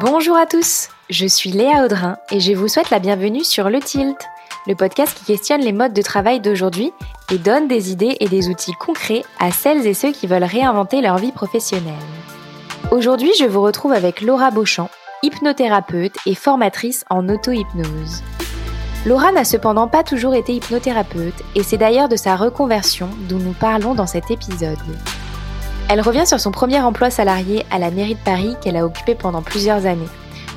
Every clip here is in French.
Bonjour à tous, je suis Léa Audrin et je vous souhaite la bienvenue sur Le Tilt, le podcast qui questionne les modes de travail d'aujourd'hui et donne des idées et des outils concrets à celles et ceux qui veulent réinventer leur vie professionnelle. Aujourd'hui, je vous retrouve avec Laura Beauchamp, hypnothérapeute et formatrice en auto-hypnose. Laura n'a cependant pas toujours été hypnothérapeute et c'est d'ailleurs de sa reconversion dont nous parlons dans cet épisode. Elle revient sur son premier emploi salarié à la mairie de Paris qu'elle a occupé pendant plusieurs années,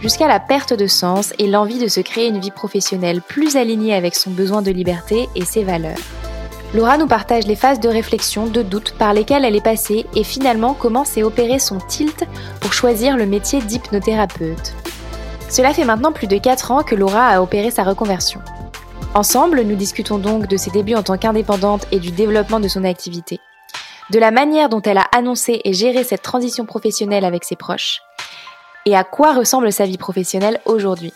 jusqu'à la perte de sens et l'envie de se créer une vie professionnelle plus alignée avec son besoin de liberté et ses valeurs. Laura nous partage les phases de réflexion, de doute par lesquelles elle est passée et finalement comment s'est opéré son tilt pour choisir le métier d'hypnothérapeute. Cela fait maintenant plus de 4 ans que Laura a opéré sa reconversion. Ensemble, nous discutons donc de ses débuts en tant qu'indépendante et du développement de son activité de la manière dont elle a annoncé et géré cette transition professionnelle avec ses proches, et à quoi ressemble sa vie professionnelle aujourd'hui.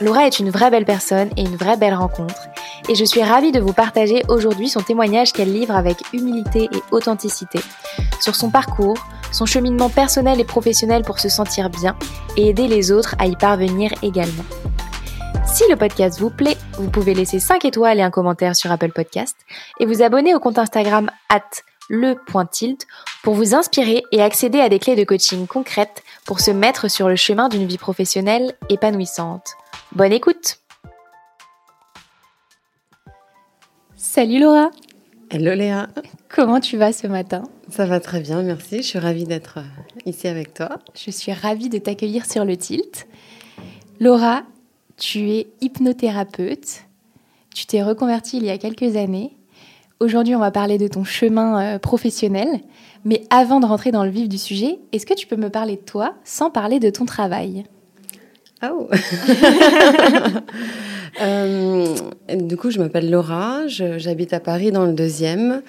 Laura est une vraie belle personne et une vraie belle rencontre, et je suis ravie de vous partager aujourd'hui son témoignage qu'elle livre avec humilité et authenticité sur son parcours, son cheminement personnel et professionnel pour se sentir bien et aider les autres à y parvenir également. Si le podcast vous plaît, vous pouvez laisser 5 étoiles et un commentaire sur Apple Podcast et vous abonner au compte Instagram at le point tilt pour vous inspirer et accéder à des clés de coaching concrètes pour se mettre sur le chemin d'une vie professionnelle épanouissante. Bonne écoute Salut Laura Hello Léa Comment tu vas ce matin? Ça va très bien, merci. Je suis ravie d'être euh, ici avec toi. Je suis ravie de t'accueillir sur le tilt. Laura, tu es hypnothérapeute. Tu t'es reconvertie il y a quelques années Aujourd'hui, on va parler de ton chemin euh, professionnel. Mais avant de rentrer dans le vif du sujet, est-ce que tu peux me parler de toi sans parler de ton travail? Oh euh, Du coup, je m'appelle Laura, j'habite à Paris dans le deuxième.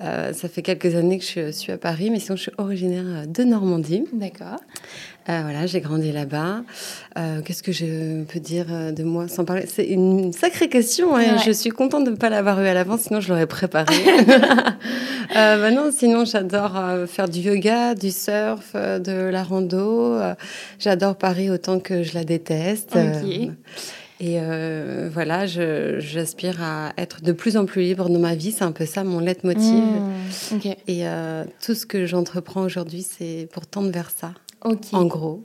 Euh, ça fait quelques années que je suis à Paris, mais sinon je suis originaire de Normandie. D'accord. Euh, voilà, j'ai grandi là-bas. Euh, qu'est-ce que je peux dire euh, de moi sans parler? C'est une sacrée question. Hein. Je suis contente de ne pas l'avoir eu à l'avance, sinon je l'aurais préparée. bah non, sinon j'adore faire du yoga, du surf, de la rando. j'adore Paris autant que je la déteste. Et voilà, j'aspire à être de plus en plus libre dans ma vie. C'est un peu ça mon leitmotiv. Mmh, Et tout ce que j'entreprends aujourd'hui, c'est pour tendre vers ça. En gros.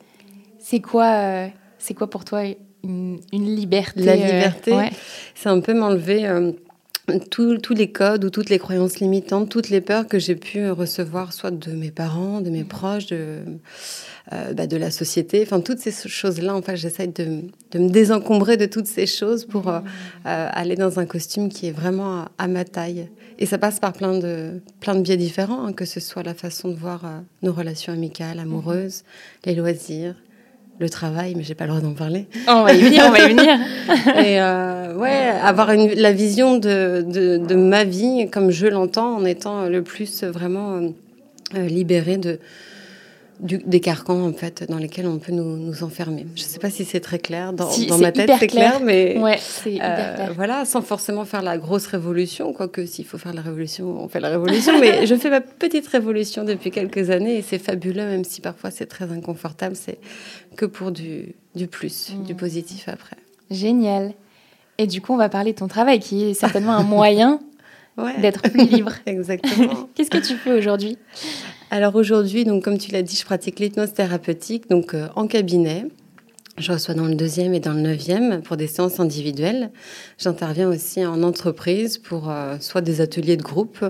C'est quoi, euh, c'est quoi pour toi une, liberté La euh, liberté, c'est un peu m'enlever euh, tous les codes ou toutes les croyances limitantes, toutes les peurs que j'ai pu recevoir, soit de mes parents, de mes proches, de, bah, de la société. Enfin, toutes ces choses-là, en fait, j'essaie de, de, me désencombrer de toutes ces choses pour mmh. aller dans un costume qui est vraiment à ma taille. Et ça passe par plein de, plein de biais différents, hein, que ce soit la façon de voir euh, nos relations amicales, amoureuses, les loisirs, le travail, mais j'ai pas le droit d'en parler. on va y venir, on va y venir. et euh, ouais, avoir une, la vision de, de, de, ma vie comme je l'entends, en étant le plus vraiment euh, libérée de, des carcans en fait dans lesquels on peut nous, nous enfermer. Je ne sais pas si c'est très clair dans, dans ma tête, c'est clair, mais ouais, euh, voilà, sans forcément faire la grosse révolution. Quoique s'il faut faire la révolution, on fait la révolution. mais je fais ma petite révolution depuis quelques années et c'est fabuleux, même si parfois c'est très inconfortable. C'est que pour du, du plus, du mm. positif après. Génial. Et du coup, on va parler de ton travail, qui est certainement un moyen d'être plus libre. Exactement. Qu'est-ce que tu fais aujourd'hui? Alors aujourd'hui, donc comme tu l'as dit, je pratique l'hypnose thérapeutique donc euh, en cabinet. Je reçois dans le deuxième et dans le neuvième pour des séances individuelles. J'interviens aussi en entreprise pour euh, soit des ateliers de groupe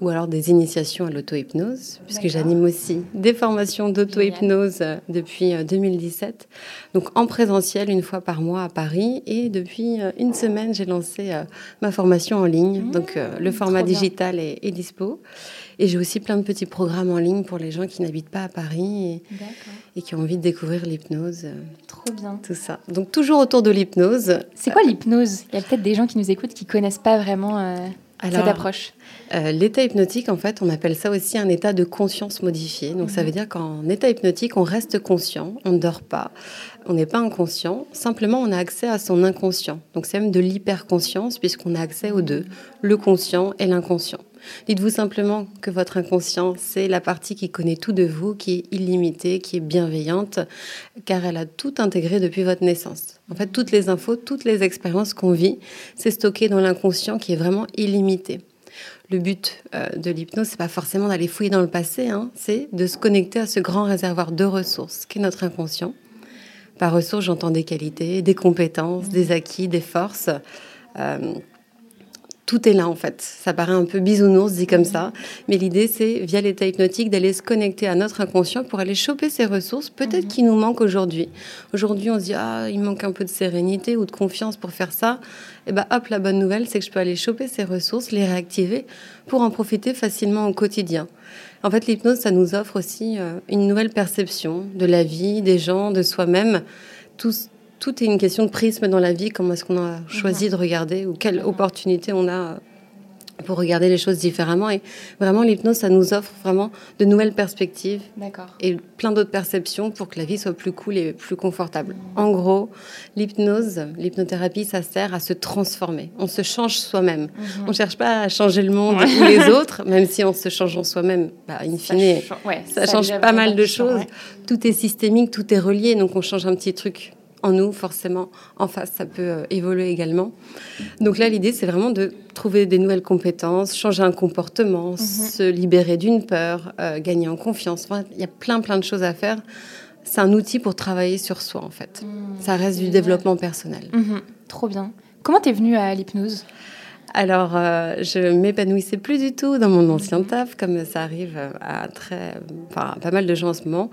ou alors des initiations à l'auto-hypnose, puisque j'anime aussi des formations d'auto-hypnose euh, depuis 2017. Donc en présentiel une fois par mois à Paris et depuis une semaine j'ai lancé ma formation en ligne. Mmh, donc le format digital est, est dispo. Et j'ai aussi plein de petits programmes en ligne pour les gens qui n'habitent pas à Paris et, qui ont envie de découvrir l'hypnose. Trop bien. Tout ça. Donc toujours autour de l'hypnose. C'est quoi l'hypnose? Il y a peut-être des gens qui nous écoutent qui connaissent pas vraiment. Euh, cette approche euh, L'état hypnotique, en fait, on appelle ça aussi un état de conscience modifié. Donc, ça mhm. veut dire qu'en état hypnotique, on reste conscient, on ne dort pas, on n'est pas inconscient, simplement on a accès à son inconscient. Donc, c'est même de l'hyperconscience, puisqu'on a accès aux deux, le conscient et l'inconscient. Dites-vous simplement que votre inconscient, c'est la partie qui connaît tout de vous, qui est illimitée, qui est bienveillante, car elle a tout intégré depuis votre naissance. En fait, toutes les infos, toutes les expériences qu'on vit, c'est stocké dans l'inconscient qui est vraiment illimité. Le but euh, de l'hypnose, c'est pas forcément d'aller fouiller dans le passé, hein, c'est de se connecter à ce grand réservoir de ressources qui est notre inconscient. Par ressources, j'entends des qualités, des compétences, des acquis, des forces. Euh, tout est là en fait. Ça paraît un peu bisounours dit comme ça, mais l'idée c'est via l'état hypnotique d'aller se connecter à notre inconscient pour aller choper ces ressources, peut-être mhm. qui nous manquent aujourd'hui. Aujourd'hui, on se dit ah il manque un peu de sérénité ou de confiance pour faire ça. Et eh ben hop, la bonne nouvelle c'est que je peux aller choper ces ressources, les réactiver pour en profiter facilement au quotidien. En fait, l'hypnose ça nous offre aussi euh, une nouvelle perception de la vie, des gens, de soi-même. Tout, tout est une question de prisme dans la vie. Comment est-ce qu'on a choisi de regarder ou quelle opportunité on a pour regarder les choses différemment. Et vraiment, l'hypnose, ça nous offre vraiment de nouvelles perspectives et plein d'autres perceptions pour que la vie soit plus cool et plus confortable. En gros, l'hypnose, l'hypnothérapie, ça sert à se transformer. On se change soi-même. Mhm. On ne cherche pas à changer le monde ou les autres, même si on se change en soi-même, bah, in fine, ça, change pas mal de choses. Tout est systémique, tout est relié, donc on change un petit truc en nous, forcément, en face, ça peut euh, évoluer également. Donc là, l'idée, c'est vraiment de trouver des nouvelles compétences, changer un comportement, mhm. se libérer d'une peur, euh, gagner en confiance. il y a plein, plein de choses à faire. C'est un outil pour travailler sur soi, en fait. Mhm. Ça reste du développement personnel. Mhm. Trop bien. Comment t'es venue à l'hypnose? Alors, euh, je m'épanouissais plus du tout dans mon ancien taf, comme ça arrive à très, enfin, pas mal de gens en ce moment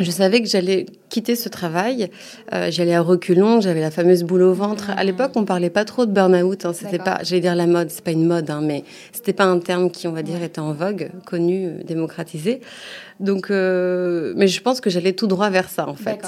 je savais que j'allais quitter ce travail. Euh, j'allais à reculons, j'avais la fameuse boule au ventre. À l'époque, on parlait pas trop de burn-out. Hein. C'était pas, j'allais dire la mode, c'est pas une mode, hein, mais c'était pas un terme qui, on va dire, était en vogue, connu, euh, démocratisé. Donc, euh, mais je pense que j'allais tout droit vers ça, en fait.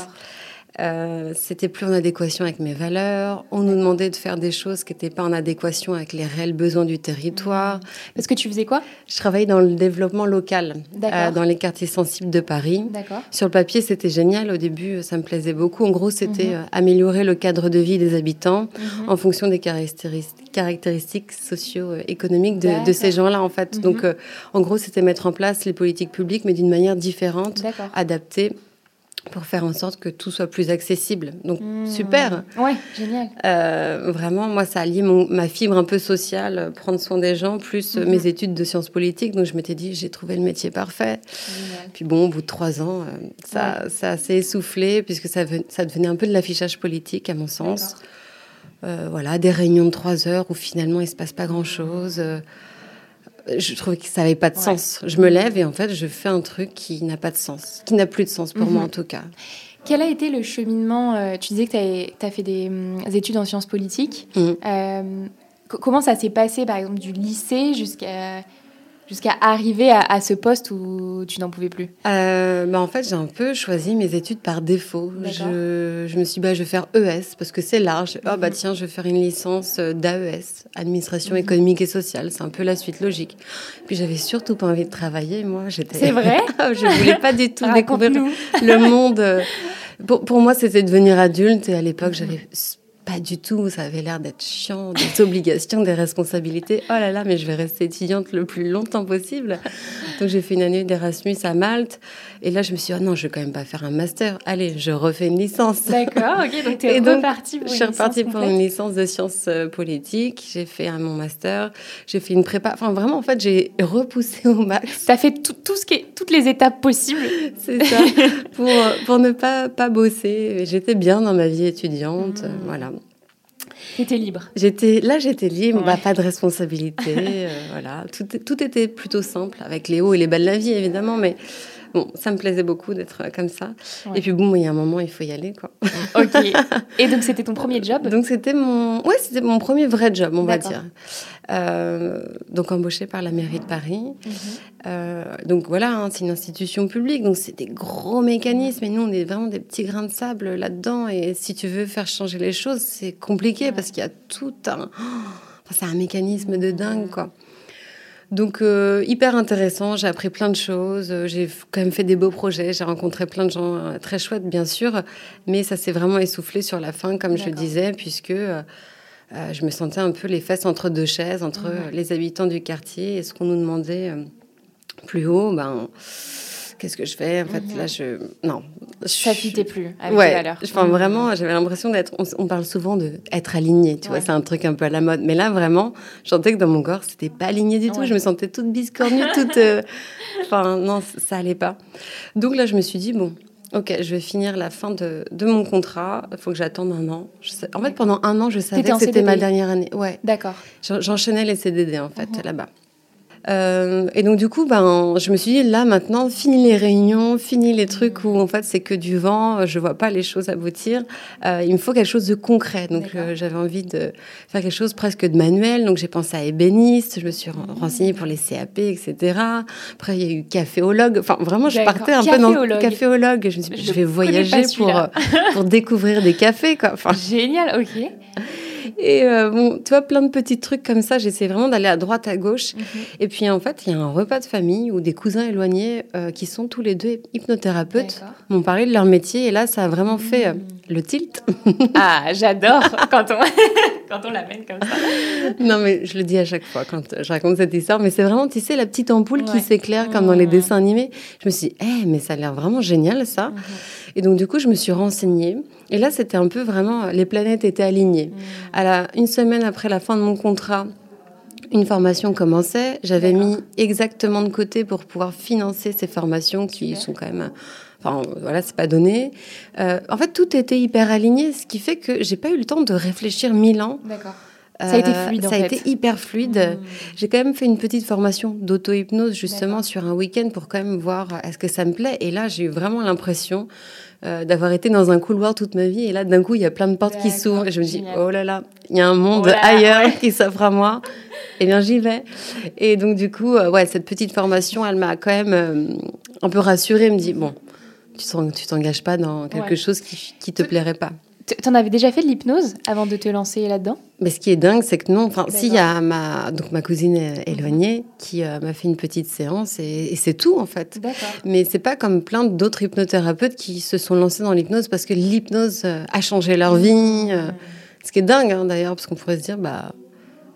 Euh, c'était plus en adéquation avec mes valeurs. On nous demandait de faire des choses qui n'étaient pas en adéquation avec les réels besoins du territoire. Parce que tu faisais quoi? Je travaillais dans le développement local, euh, dans les quartiers sensibles de Paris. Sur le papier, c'était génial. Au début, ça me plaisait beaucoup. En gros, c'était mhm. euh, améliorer le cadre de vie des habitants mhm. en fonction des caractéristiques socio-économiques de, ces gens-là, en fait. Mhm. Donc, en gros, c'était mettre en place les politiques publiques, mais d'une manière différente, adaptée pour faire en sorte que tout soit plus accessible. Donc, mmh. super. Ouais, génial. Euh, vraiment, moi, ça a lié ma fibre un peu sociale, prendre soin des gens, plus mmh. mes études de sciences politiques. Donc, je m'étais dit, j'ai trouvé le métier parfait. Puis bon, au bout de trois ans, euh, ça, ça s'est essoufflé, puisque ça, ça, devenait un peu de l'affichage politique, à mon sens. Euh, voilà, des réunions de trois heures où finalement, il ne se passe pas grand-chose je trouvais que ça n'avait pas de sens. Je me lève et en fait, je fais un truc qui n'a pas de sens, qui n'a plus de sens pour moi mhm. en tout cas. Quel a été le cheminement euh, Tu disais que tu as, fait des, hum, études en sciences politiques. Mhm. Euh, comment ça s'est passé, par exemple, du lycée jusqu'à jusqu'à arriver à, ce poste où tu n'en pouvais plus? Euh, bah En fait, j'ai un peu choisi mes études par défaut. Je, je, me suis dit, bah, je vais faire ES parce que c'est large. Oh, bah mhm. tiens, je vais faire une licence d'AES, Administration mhm. économique et sociale. C'est un peu la suite logique. Puis j'avais surtout pas envie de travailler, moi. C'est vrai Je voulais pas du tout découvrir le monde. Pour, pour moi, c'était devenir adulte et à l'époque, mhm. j'avais pas du tout, ça avait l'air d'être chiant, des obligations, des responsabilités. Oh là là, mais je vais rester étudiante le plus longtemps possible. Donc j'ai fait une année d'Erasmus à Malte. Et là, je me suis dit, oh non, je vais quand même pas faire un master. Allez, je refais une licence. D'accord, ok, donc tu es repartie pour Je suis repartie pour une licence de sciences euh, politiques. J'ai fait un, mon master, j'ai fait une prépa. Enfin, vraiment, en fait, j'ai repoussé au max. Tu as fait tout, tout, ce qui est, toutes les étapes possibles. C'est ça, pour, pour ne pas, pas bosser. J'étais bien dans ma vie étudiante. Mmh. Voilà. J'étais libre. J'étais là, j'étais libre, bah, pas de responsabilité, euh, voilà. Tout, tout, était plutôt simple, avec les hauts et les bas de la vie évidemment, mais bon, ça me plaisait beaucoup d'être comme ça. Et puis bon, il y a un moment, il faut y aller, quoi. ok. Et donc c'était ton premier job? Donc c'était mon, ouais, c'était mon premier vrai job, on va dire. Euh, donc embauché par la mairie de Paris. Mhm. Euh, donc voilà, hein, c'est une institution publique, donc c'est des gros mécanismes. Et nous, on est vraiment des petits grains de sable là-dedans. Et si tu veux faire changer les choses, c'est compliqué parce qu'il y a tout un c'est un mécanisme de dingue, quoi. Donc, euh, hyper intéressant. J'ai appris plein de choses. J'ai quand même fait des beaux projets. J'ai rencontré plein de gens euh, très chouettes, bien sûr. Mais ça s'est vraiment essoufflé sur la fin, comme je disais, puisque euh, je me sentais un peu les fesses entre deux chaises, entre les habitants du quartier et ce qu'on nous demandait plus haut. Ben, qu'est-ce que je fais En fait, là, je. Non. Ça fitait plus avec ouais, valeurs. Enfin, vraiment, j'avais l'impression d'être. On, parle souvent de être aligné, tu vois, c'est un truc un peu à la mode. Mais là, vraiment, je sentais que dans mon corps, c'était pas aligné du tout. Je me sentais toute biscornue, toute. Euh, enfin, non, ça allait pas. Donc là, je me suis dit, bon. Ok, je vais finir la fin de, de mon contrat. Il faut que j'attende un an. en fait, pendant un an, je savais que c'était ma dernière année. Ouais. D'accord. J'enchaînais les CDD, en fait, mhm. là-bas. Euh, et donc du coup, ben, je me suis dit là maintenant, fini les réunions, fini les trucs où en fait c'est que du vent, je vois pas les choses aboutir. Euh, il me faut quelque chose de concret. Donc euh, j'avais envie de faire quelque chose presque de manuel. Donc j'ai pensé à ébéniste, je me suis mmh. renseignée pour les CAP, etc. Après il y a eu caféologue. Enfin vraiment, je partais un peu dans caféologue. Je me suis dit, je, vais voyager pour pour découvrir des cafés quoi. Enfin, Génial, ok. Et euh, bon, tu vois, plein de petits trucs comme ça. J'essaie vraiment d'aller à droite, à gauche. Mhm. Et puis, en fait, il y a un repas de famille où des cousins éloignés euh, qui sont tous les deux hypnothérapeutes m'ont parlé de leur métier. Et là, ça a vraiment fait euh, le tilt. Ah, j'adore quand on, quand on l'amène comme ça. Non, mais je le dis à chaque fois quand je raconte cette histoire. Mais c'est vraiment, tu sais, la petite ampoule qui s'éclaire comme dans les dessins animés. Je me suis dit, eh, mais ça a l'air vraiment génial, ça. Mhm. Et donc, du coup, je me suis renseignée. Et là, c'était un peu vraiment, les planètes étaient alignées. Mmh. À la, une semaine après la fin de mon contrat, une formation commençait. J'avais mis exactement de côté pour pouvoir financer ces formations qui sont quand même. Enfin, voilà, c'est pas donné. Euh, en fait, tout était hyper aligné, ce qui fait que j'ai pas eu le temps de réfléchir mille ans. D'accord. Ça a été fluide. Euh, ça a été hyper fluide. Mmh. J'ai quand même fait une petite formation d'auto-hypnose justement sur un week-end pour quand même voir est-ce que ça me plaît. Et là, j'ai eu vraiment l'impression euh, d'avoir été dans un couloir toute ma vie. Et là, d'un coup, il y a plein de portes qui s'ouvrent. Et je me dis, oh là là, il y a un monde oh ailleurs qui s'offre à moi. Et eh bien, j'y vais. Et donc, du coup, euh, ouais, cette petite formation, elle m'a quand même euh, un peu rassurée. Elle me dit, bon, tu t'engages pas dans quelque chose qui, qui te plairait pas. Tu en avais déjà fait de l'hypnose avant de te lancer là-dedans? Mais ce qui est dingue, c'est que non. Enfin, si il y a ma donc ma cousine éloignée qui euh, m'a fait une petite séance et, c'est tout en fait. Mais c'est pas comme plein d'autres hypnothérapeutes qui se sont lancés dans l'hypnose parce que l'hypnose euh, a changé leur vie. Euh. ce qui est dingue hein, d'ailleurs, parce qu'on pourrait se dire bah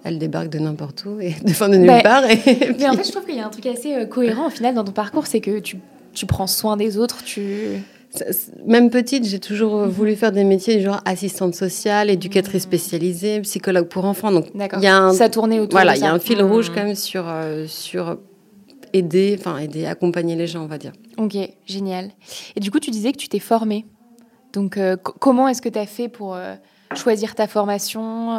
elle débarque de n'importe où et de fin de nulle part. Et Mais en fait, je trouve qu'il y a un truc assez cohérent au final dans ton parcours, c'est que tu, tu prends soin des autres, tu même petite, j'ai toujours mhm. voulu faire des métiers genre assistante sociale, éducatrice mhm. spécialisée, psychologue pour enfants. Donc, il y a un, ça tournait autour voilà, il y a un fil mhm. rouge quand même sur euh, sur aider, enfin aider, accompagner les gens, on va dire. Ok, génial. Et du coup, tu disais que tu t'es formée. Donc, euh, comment est-ce que tu as fait pour euh, choisir ta formation?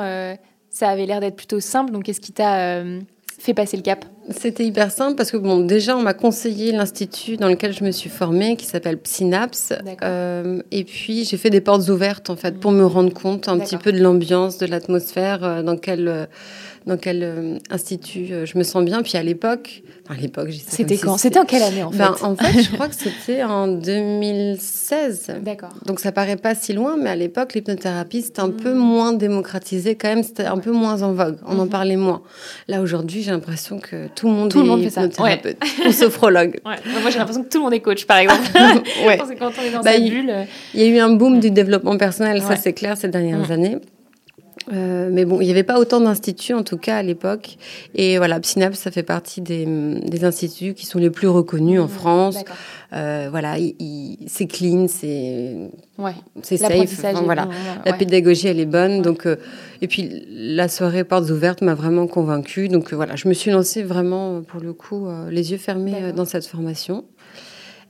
Ça avait l'air d'être plutôt simple. Donc, qu'est-ce qui t'a fait passer le cap? C'était hyper simple parce que bon, déjà on m'a conseillé l'institut dans lequel je me suis formée qui s'appelle Synapse. Euh, et puis j'ai fait des portes ouvertes en fait pour me rendre compte un petit peu de l'ambiance, de l'atmosphère euh, dans quel euh, dans quel institut je me sens bien. Puis à l'époque, à l'époque, C'était quand? C'était en quelle année en ben, fait? En fait, je crois que c'était en 2016. D'accord. Donc ça paraît pas si loin, mais à l'époque, l'hypnothérapie c'était un peu hmm. moins démocratisé quand même. C'était un peu moins en vogue. On en hmm. parlait moins. Là aujourd'hui, j'ai l'impression que tout le monde tout est le monde fait ça. ou sophrologue. Ouais. Moi, j'ai l'impression que tout le monde est coach, par exemple. ouais. Quand on est dans bah, bulle. Il y a eu un boom du développement personnel, ça c'est clair ces dernières hmm. années. Euh, mais bon, il n'y avait pas autant d'instituts en tout cas à l'époque. Et voilà, Synapse, ça fait partie des, des, instituts qui sont les plus reconnus en mmh, France. Euh, voilà, c'est clean, c'est ouais. c'est safe. voilà, la pédagogie elle est bonne. Donc euh, et puis la soirée portes ouvertes m'a vraiment convaincue. Donc voilà, je me suis lancée vraiment pour le coup les yeux fermés dans cette formation.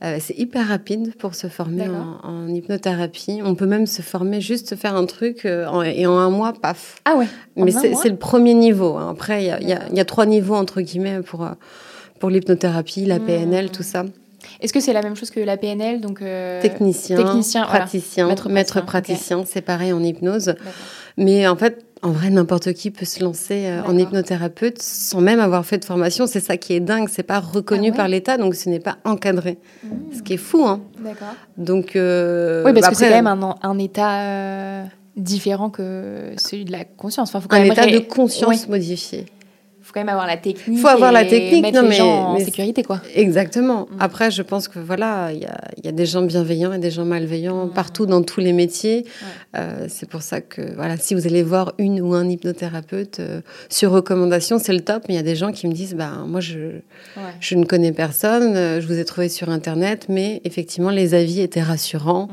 Euh, c'est hyper rapide pour se former en, hypnothérapie. On peut même se former juste faire un truc euh, et en un mois, paf. Ah ouais. Mais c'est le premier niveau. Hein. Après, il y, y a, trois niveaux entre guillemets pour euh, pour l'hypnothérapie, la PNL, mmh. tout ça. Est-ce que c'est la même chose que la PNL donc technicien, technicien, praticien, maître, praticien, c'est pareil en hypnose. Mais en fait, en vrai, n'importe qui peut se lancer euh, en hypnothérapeute sans même avoir fait de formation. C'est ça qui est dingue. C'est pas reconnu ah par l'État, donc ce n'est pas encadré. Mmh. Ce qui est fou, hein. D'accord. Donc. Euh, oui, parce bah que c'est quand même un, un État. Euh, différent que celui de la conscience. Enfin, faut un état de conscience modifié faut quand même avoir la technique. Il faut avoir la technique, mettre les gens en sécurité, quoi. Exactement. Mm. Après, je pense que voilà, il y a, y a, des gens bienveillants et des gens malveillants mm. partout dans tous les métiers. Euh, c'est pour ça que voilà, si vous allez voir une ou un hypnothérapeute euh, sur recommandation, c'est le top. Mais il y a des gens qui me disent, bah moi je je ne connais personne, euh, je vous ai trouvé sur internet, mais effectivement les avis étaient rassurants.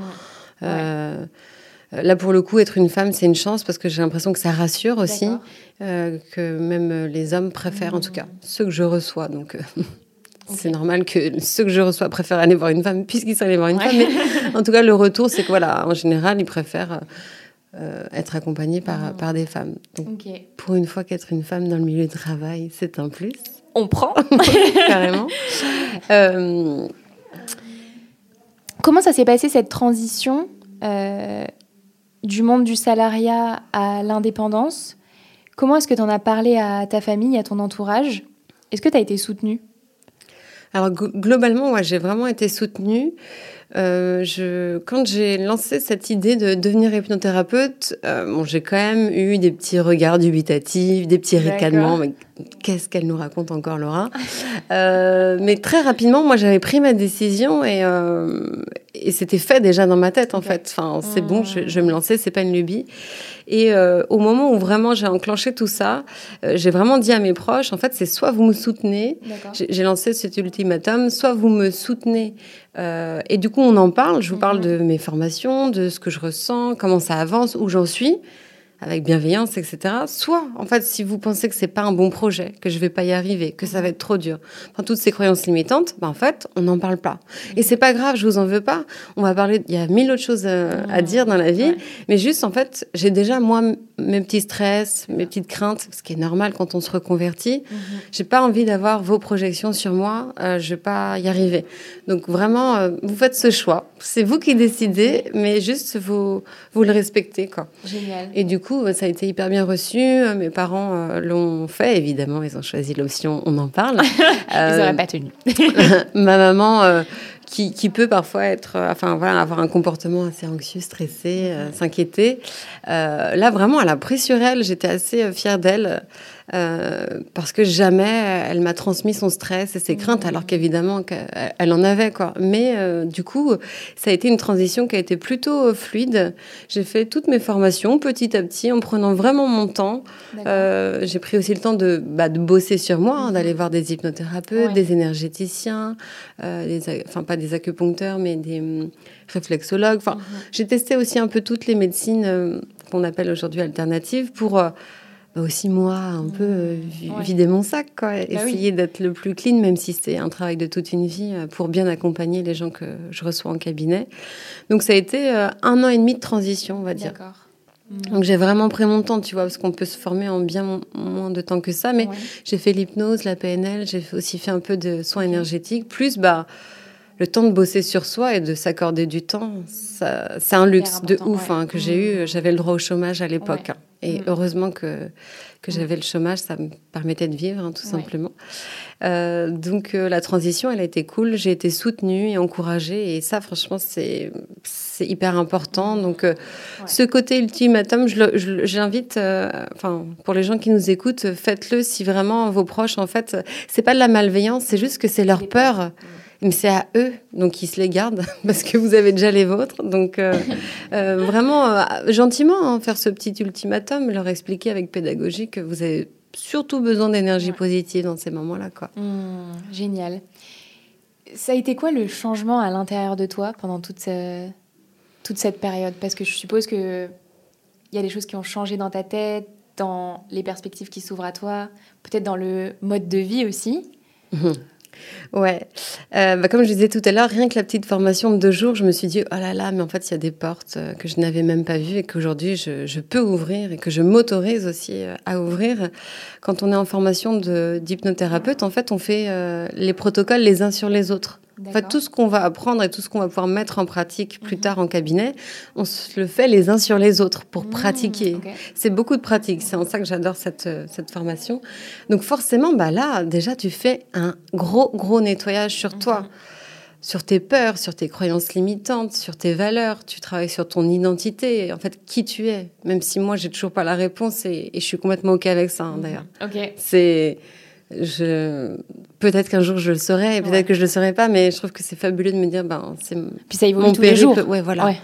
Mm. Là, pour le coup, être une femme, c'est une chance parce que j'ai l'impression que ça rassure aussi, euh, que même les hommes préfèrent, en tout cas, ceux que je reçois. Donc, euh, c'est normal que ceux que je reçois préfèrent aller voir une femme puisqu'ils sont allés voir une femme. Mais en tout cas, le retour, c'est que voilà, en général, ils préfèrent euh, être accompagnés par, ah. par des femmes. Donc, pour une fois qu'être une femme dans le milieu du travail, c'est un plus. On prend carrément. Comment ça s'est passé cette transition? Du monde du salariat à l'indépendance. Comment est-ce que tu en as parlé à ta famille, à ton entourage? Est-ce que tu as été soutenue? Alors globalement, moi, j'ai vraiment été soutenue. Euh, je, quand j'ai lancé cette idée de devenir hypnothérapeute, euh, bon, j'ai quand même eu des petits regards dubitatifs, des petits ricanements. Qu'est-ce qu'elle nous raconte encore, Laura? Euh, Mais très rapidement, moi, j'avais pris ma décision et, et c'était fait déjà dans ma tête, en fait. Enfin, c'est bon, je, je, vais me lancer, c'est pas une lubie. Et euh, au moment où vraiment j'ai enclenché tout ça, euh, j'ai vraiment dit à mes proches, en fait, c'est soit vous me soutenez, j'ai lancé cet ultimatum, soit vous me soutenez. Euh, et du coup, on en parle. Je vous parle mhm. de mes formations, de ce que je ressens, comment ça avance, où j'en suis avec bienveillance, etc. Soit, en fait, si vous pensez que c'est pas un bon projet, que je vais pas y arriver, que ça va être trop dur, enfin, toutes ces croyances limitantes, ben, en fait, on n'en parle pas. Et c'est pas grave, je vous en veux pas. On va parler, il y a mille autres choses euh, à, dire dans la vie, mais juste, en fait, j'ai déjà, moi, mes petits stress, mes petites craintes, ce qui est normal quand on se reconvertit. Mhm. J'ai pas envie d'avoir vos projections sur moi, euh, je vais pas y arriver. Donc, vraiment, euh, vous faites ce choix. C'est vous qui décidez, mais juste, vous, vous le respectez, quoi. Génial. Et du coup, ça a été hyper bien reçu. Mes parents euh, l'ont fait, évidemment. Ils ont choisi l'option on en parle. ils n'auraient pas tenu. ma maman, euh, qui, qui, peut parfois être, euh, enfin voilà, avoir un comportement assez anxieux, stressé, s'inquiéter. là, vraiment, elle a pris sur elle. J'étais assez fière d'elle. Euh, parce que jamais elle m'a transmis son stress et ses craintes, alors qu'évidemment elle en avait quoi. Mais euh, du coup, ça a été une transition qui a été plutôt euh, fluide. J'ai fait toutes mes formations petit à petit en prenant vraiment mon temps. J'ai pris aussi le temps de, bah, de bosser sur moi, hein, d'aller voir des hypnothérapeutes, des énergéticiens, enfin pas des acupuncteurs, mais des hum, réflexologues. Enfin, mhm. j'ai testé aussi un peu toutes les médecines qu'on appelle aujourd'hui alternatives pour bah, aussi moi un peu euh, vider mon sac, quoi. Bah essayer d'être le plus clean, même si c'est un travail de toute une vie, euh, pour bien accompagner les gens que je reçois en cabinet. Donc ça a été euh, un an et demi de transition, on va dire. Donc j'ai vraiment pris mon temps, tu vois, parce qu'on peut se former en bien moins de temps que ça. Mais j'ai fait l'hypnose, la PNL, j'ai aussi fait un peu de soins énergétiques, plus bah le temps de bosser sur soi et de s'accorder du temps, c'est un luxe de ouf hein, que j'ai eu. Mmh. J'avais le droit au chômage à l'époque. Hein. Et mmh. heureusement que, que j'avais le chômage, ça me permettait de vivre, hein, tout simplement. Euh, donc euh, la transition, elle a été cool. J'ai été soutenue et encouragée. Et ça, franchement, c'est hyper important. Donc euh, ce côté ultimatum, j'invite, enfin, pour les gens qui nous écoutent, faites-le si vraiment vos proches, en fait, c'est pas de la malveillance, c'est juste que c'est leur peur mais c'est à eux, donc ils se les gardent parce que vous avez déjà les vôtres. Donc euh, euh, vraiment euh, gentiment hein, faire ce petit ultimatum, leur expliquer avec pédagogie que vous avez surtout besoin d'énergie positive dans ces moments-là, quoi. Mmh, génial. Ça a été quoi le changement à l'intérieur de toi pendant toute, toute cette période? Parce que je suppose que il y a des choses qui ont changé dans ta tête, dans les perspectives qui s'ouvrent à toi, peut-être dans le mode de vie aussi. Mmh. Ouais, euh, bah, comme je disais tout à l'heure, rien que la petite formation de deux jours, je me suis dit, oh là là, mais en fait, il y a des portes euh, que je n'avais même pas vues et qu'aujourd'hui, je, je, peux ouvrir et que je m'autorise aussi euh, à ouvrir. Quand on est en formation d'hypnothérapeute, en fait, on fait les protocoles les uns sur les autres. En fait, tout ce qu'on va apprendre et tout ce qu'on va pouvoir mettre en pratique plus mhm. tard en cabinet, on se le fait les uns sur les autres pour mmh, pratiquer. C'est beaucoup de pratique. C'est en ça que j'adore cette, euh, cette formation. Donc forcément, bah là, déjà, tu fais un gros, gros nettoyage sur toi. Mhm. sur tes peurs, sur tes croyances limitantes, sur tes valeurs. Tu travailles sur ton identité, en fait, qui tu es. Même si moi, j'ai toujours pas la réponse et, je suis complètement OK avec ça, hein, d'ailleurs. Ok. C'est. Je... Peut-être qu'un jour je le saurai, peut-être que je le saurai pas, mais je trouve que c'est fabuleux de me dire, ben, c'est Puis ça évolue tous les jours. Ouais, voilà.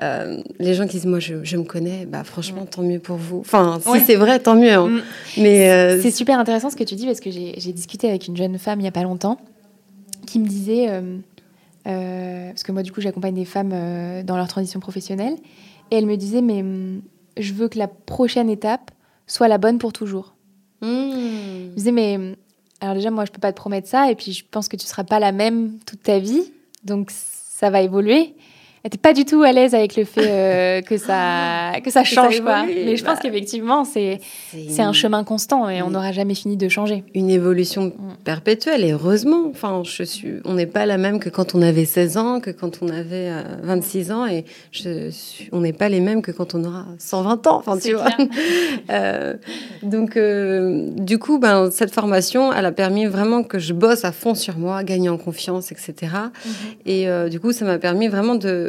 Euh, les gens qui disent moi je, me connais, bah franchement tant mieux pour vous. Enfin si c'est vrai tant mieux. Hein. Mm. Mais euh, c'est super intéressant ce que tu dis parce que j'ai discuté avec une jeune femme il y a pas longtemps qui me disait euh, parce que moi du coup j'accompagne des femmes dans leur transition professionnelle et elle me disait mais mm, je veux que la prochaine étape soit la bonne pour toujours. Mm. Je me disais mais alors déjà moi je peux pas te promettre ça et puis je pense que tu seras pas la même toute ta vie donc ça va évoluer n'était pas du tout à l'aise avec le fait euh, que ça que ça change quoi. Mais je pense bah, qu'effectivement c'est c'est un chemin constant et on n'aura jamais fini de changer. Une évolution mm. perpétuelle et heureusement. Enfin, je suis, on n'est pas la même que quand on avait 16 ans, que quand on avait 26 euh, ans et je suis, on n'est pas les mêmes que quand on aura 120 ans. Enfin, tu vois. euh, donc du coup, ben cette formation, elle a permis vraiment que je bosse à fond sur moi, gagner en confiance, etc. Et mm-hmm. du coup, ça m'a permis vraiment de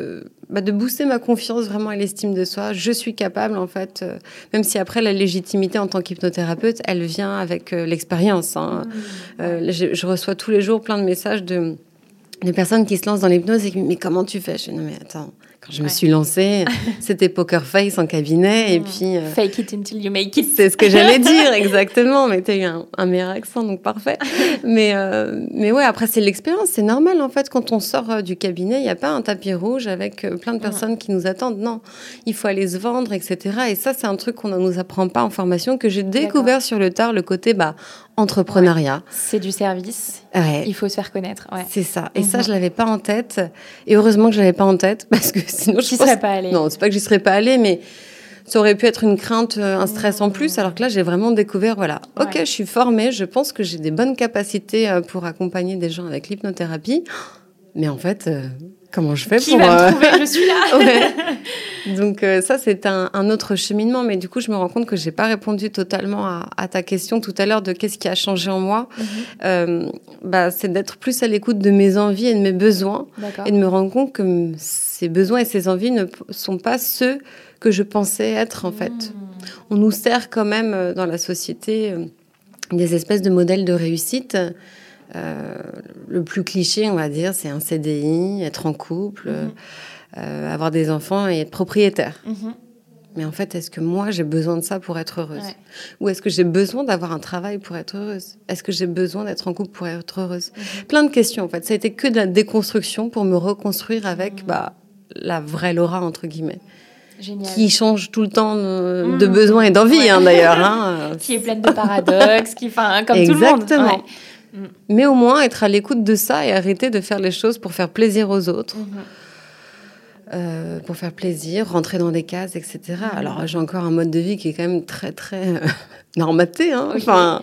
bah, de booster ma confiance vraiment et l'estime de soi. Je suis capable, en fait, euh, même si après la légitimité en tant qu'hypnothérapeute, elle vient avec euh, l'expérience. Hein. Mmh. Euh, je, reçois tous les jours plein de messages de, de personnes qui se lancent dans l'hypnose et qui mais comment tu fais? Je dis, non mais attends, je me suis lancée, c'était Poker Face en cabinet. Et mm. puis. Euh, Fake it until you make it. C'est ce que j'allais dire, exactement. Mais tu as eu un, meilleur accent, donc parfait. mais, euh, mais ouais, après, c'est l'expérience. C'est normal, en fait, quand on sort euh, du cabinet, il n'y a pas un tapis rouge avec plein de personnes qui nous attendent. Non, il faut aller se vendre, etc. Et ça, c'est un truc qu'on ne nous apprend pas en formation, que j'ai découvert sur le tard, le côté, bah, entrepreneuriat. C'est du service. Il faut se faire connaître. C'est ça. Et ça, mhm. je l'avais pas en tête. Et heureusement que je l'avais pas en tête parce que sinon je ne serais pas allée. Non, c'est pas que j'y serais pas allée, mais ça aurait pu être une crainte, euh, un stress en plus. Alors que là, j'ai vraiment découvert, voilà, ok, je suis formée, je pense que j'ai des bonnes capacités euh, pour accompagner des gens avec l'hypnothérapie. Mais en fait, euh, comment je fais Qui pour va me trouver? Je suis là. Donc euh, ça, c'est un, autre cheminement. Mais du coup, je me rends compte que j'ai pas répondu totalement à, ta question tout à l'heure de qu'est-ce qui a changé en moi. Euh, bah, c'est d'être plus à l'écoute de mes envies et de mes besoins et de me rendre compte que ces besoins et ces envies ne sont pas ceux que je pensais être en fait. Hmm. On nous sert quand même euh, dans la société des espèces de modèles de réussite. le plus cliché, on va dire, c'est un CDI, être en couple. Euh, avoir des enfants et être propriétaire. Mhm. Mais en fait, est-ce que moi, j'ai besoin de ça pour être heureuse? Ou est-ce que j'ai besoin d'avoir un travail pour être heureuse? Est-ce que j'ai besoin d'être en couple pour être heureuse? Plein de questions, en fait. Ça a été que de la déconstruction pour me reconstruire avec bah, la vraie Laura, entre guillemets. Génial. Qui change tout le temps de, besoins et d'envie, hein, d'ailleurs. Hein. qui est pleine de paradoxes, qui, enfin, comme tout le monde. Exactement. Mais au moins, être à l'écoute de ça et arrêter de faire les choses pour faire plaisir aux autres. Euh, pour faire plaisir, rentrer dans des cases, etc. Mhm. Alors j'ai encore un mode de vie qui est quand même très très euh, normaté, hein, enfin,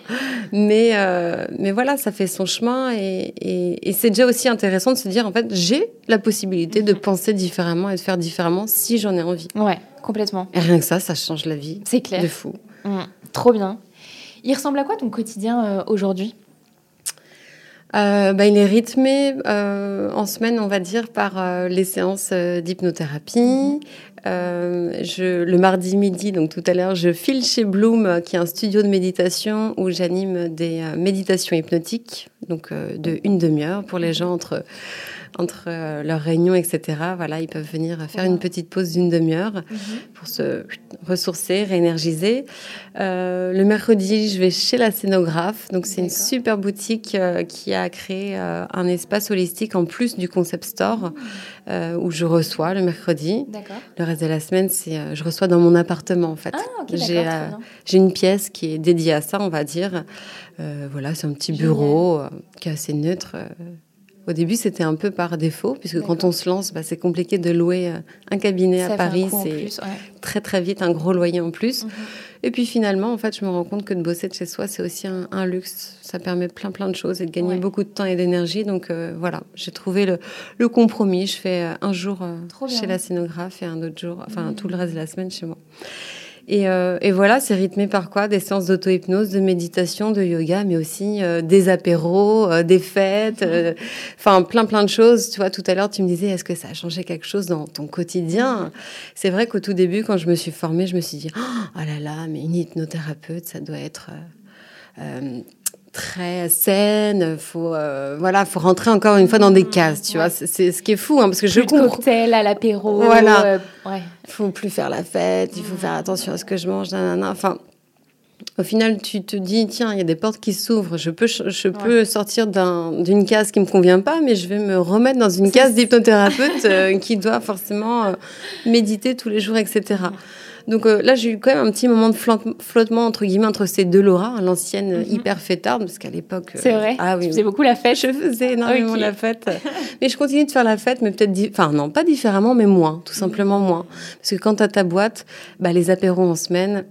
mais euh, mais voilà, ça fait son chemin et, et, c'est déjà aussi intéressant de se dire en fait j'ai la possibilité de mhm. penser différemment et de faire différemment si j'en ai envie. Ouais, complètement. Et rien que ça, ça change la vie. C'est clair. De fou. Mmh. Trop bien. Il ressemble à quoi ton quotidien aujourd'hui? Euh, bah, il est rythmé euh, en semaine, on va dire, par euh, les séances d'hypnothérapie. Je, le mardi midi, donc tout à l'heure, je file chez Bloom, qui est un studio de méditation où j'anime des méditations hypnotiques, donc de une demi-heure pour les gens entre entre euh, leurs réunions, etc. Voilà, ils peuvent venir faire une petite pause d'une demi-heure mhm. pour se ressourcer, réénergiser. Euh, le mercredi, je vais chez la scénographe. Donc, c'est une super boutique euh, qui a créé un espace holistique en plus du concept store ah. où je reçois le mercredi. Le reste de la semaine, c'est je reçois dans mon appartement en fait. Ah, j'ai une pièce qui est dédiée à ça, on va dire. voilà, c'est un petit bureau qui est assez neutre. Au début, c'était un peu par défaut, puisque quand on se lance, bah, c'est compliqué de louer euh, un cabinet à Paris. C'est très très vite un gros loyer en plus. Mhm. Et puis finalement, en fait, je me rends compte que de bosser de chez soi, c'est aussi un, luxe. Ça permet plein plein de choses et de gagner beaucoup de temps et d'énergie. Donc euh, voilà, j'ai trouvé le, compromis. Je fais euh, un jour chez la scénographe et un autre jour, enfin tout le reste de la semaine chez moi. Et, euh, et voilà, c'est rythmé par quoi? Des séances d'auto-hypnose, de méditation, de yoga, mais aussi euh, des apéros, euh, des fêtes, euh, enfin plein plein de choses. Tu vois, tout à l'heure, tu me disais, est-ce que ça a changé quelque chose dans ton quotidien? C'est vrai qu'au tout début, quand je me suis formée, je me suis dit, oh là là, mais une hypnothérapeute, ça doit être... euh, très saine, faut euh, voilà, faut rentrer encore une fois dans des cases, tu Ouais. vois. C'est- ce qui est fou, hein, parce que je Plus de comprends. cocktail à l'apéro. Voilà. euh, ouais. faut plus faire la fête, il faut faire attention à ce que je mange, nanana. Enfin, au final, tu te dis, tiens, il y a des portes qui s'ouvrent. Je peux, je, peux sortir d'un- d'une case qui me convient pas, mais je vais me remettre dans une case d'hypnothérapeute euh, qui doit forcément euh, méditer tous les jours, etc. Donc euh, là, j'ai eu quand même un petit moment de flot- flottement entre guillemets entre ces deux Laura, hein, l'ancienne Mhm. hyper fêtarde, parce qu'à l'époque, euh, C'est vrai. ah oui, Tu faisais beaucoup la fête. je faisais énormément la fête. Mais je continue de faire la fête, mais peut-être... Enfin, non, pas différemment, mais moins. Tout simplement moins. Parce que quand as ta boîte, bah, les apéros en semaine...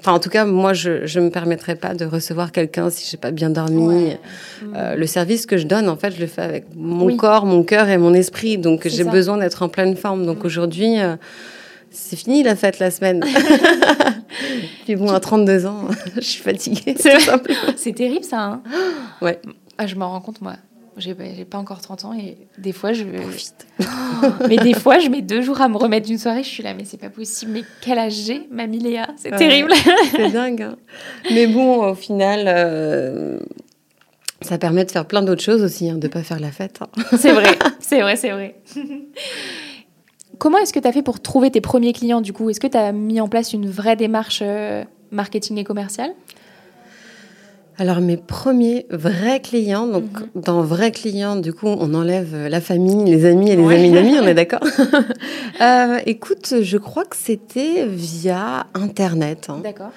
Enfin, en tout cas, moi, je ne me permettrai pas de recevoir quelqu'un si j'ai pas bien dormi. Ouais. Euh, le service que je donne, en fait, je le fais avec mon Oui. corps, mon cœur et mon esprit. Donc, j'ai besoin d'être en pleine forme. Donc, aujourd'hui... euh, c'est fini la fête la semaine. Puis bon, à 32 ans, je suis fatiguée. C'est terrible ça. Hein Ouais. Ah, je m'en rends compte, moi. J'ai pas encore 30 ans et des fois, je. Profite. mais des fois, je mets deux jours à me remettre d'une soirée. Je suis là, mais c'est pas possible. Mais quel âge j'ai, mamie Léa? C'est Ouais. terrible. C'est dingue. hein. Mais bon, au final, euh, ça permet de faire plein d'autres choses aussi, hein, de ne pas faire la fête. hein. c'est vrai, c'est vrai, c'est vrai. Comment est-ce que tu as fait pour trouver tes premiers clients du coup? Est-ce que tu as mis en place une vraie démarche euh, marketing et commerciale? Alors, mes premiers vrais clients, donc Mhm. dans vrais clients, du coup, on enlève euh, la famille, les amis et les Ouais. amis d'amis, on est d'accord? Euh, Écoute, je crois que c'était via Internet. hein. D'accord.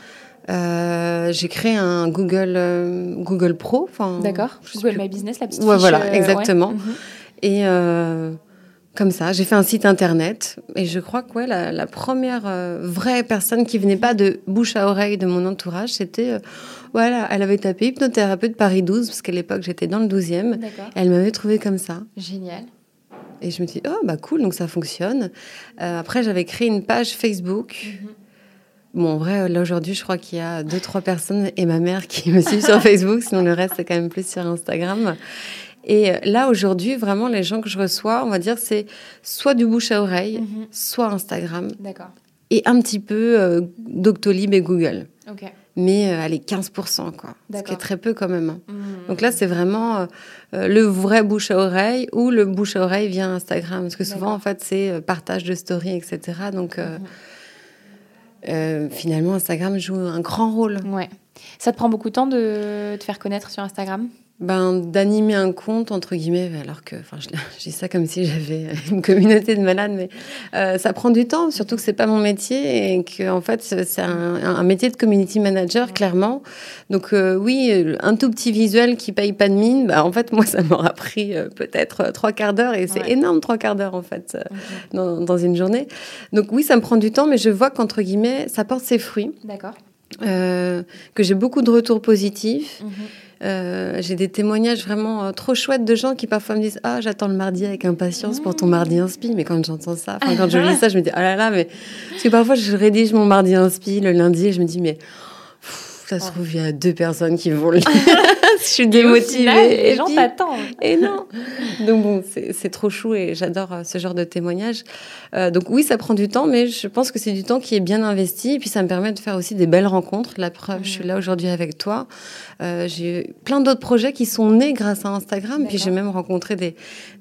Euh, J'ai créé un Google, euh, Google Pro. D'accord. Google plus My Business, la petite Ouais, fiche, voilà, exactement. ouais. Mhm. Et comme ça, j'ai fait un site internet. Et je crois que ouais, la, la première euh, vraie personne qui venait pas de bouche à oreille de mon entourage, c'était. euh, voilà, elle avait tapé hypnothérapeute Paris 12, parce qu'à l'époque j'étais dans le 12e. D'accord. Elle m'avait trouvé comme ça. Génial. Et je me dis, oh bah cool, donc ça fonctionne. Euh, après, j'avais créé une page Facebook. Mhm. Bon, en vrai, là aujourd'hui, je crois qu'il y a deux, trois personnes et ma mère qui me suivent sur Facebook, sinon le reste, c'est quand même plus sur Instagram. Et euh, là, aujourd'hui, vraiment, les gens que je reçois, on va dire, c'est soit du bouche à oreille, Mhm. soit Instagram, D'accord. et un petit peu euh, Doctolib et Google. Ok. Mais euh, allez, 15%, quoi. Ce qui D'accord. est très peu quand même. hein. Mhm. Donc là, c'est vraiment euh, le vrai bouche à oreille ou le bouche à oreille via Instagram. Parce que souvent, D'accord. en fait, c'est partage de stories, etc. Donc Mhm. euh, finalement, Instagram joue un grand rôle. Ouais. Ça te prend beaucoup de temps de te faire connaître sur Instagram? Ben, d'animer un compte, entre guillemets, alors que, enfin, dis ça comme si j'avais une communauté de malades, mais euh, ça prend du temps, surtout que c'est pas mon métier et que, en fait, c'est un, un métier de community manager, clairement. Donc, euh, oui, un tout petit visuel qui paye pas de mine, bah, en fait, moi, ça m'aura pris euh, peut-être trois quarts d'heure et c'est Ouais. énorme, trois quarts d'heure, en fait, dans, dans une journée. Donc, oui, ça me prend du temps, mais je vois qu'entre guillemets, ça porte ses fruits, D'accord. que j'ai beaucoup de retours positifs. Mhm. Euh, j'ai des témoignages vraiment euh, trop chouettes de gens qui parfois me disent Ah, j'attends le mardi avec impatience pour ton mardi inspi. Mais quand j'entends ça, enfin, quand je lis ça, je me dis Oh là là, mais. Parce que parfois, je rédige mon mardi inspi le lundi et je me dis Mais. pff, Ça se trouve, il y a deux personnes qui vont le lire. je suis démotivée. final, les Et gens t'attendent. et non. Donc bon, c'est trop chou et j'adore euh, ce genre de témoignages. Euh, donc oui, ça prend du temps, mais je pense que c'est du temps qui est bien investi. Et puis ça me permet de faire aussi des belles rencontres. La preuve, je suis là aujourd'hui avec toi. Euh, j'ai eu plein d'autres projets qui sont nés grâce à Instagram. Puis j'ai même rencontré des,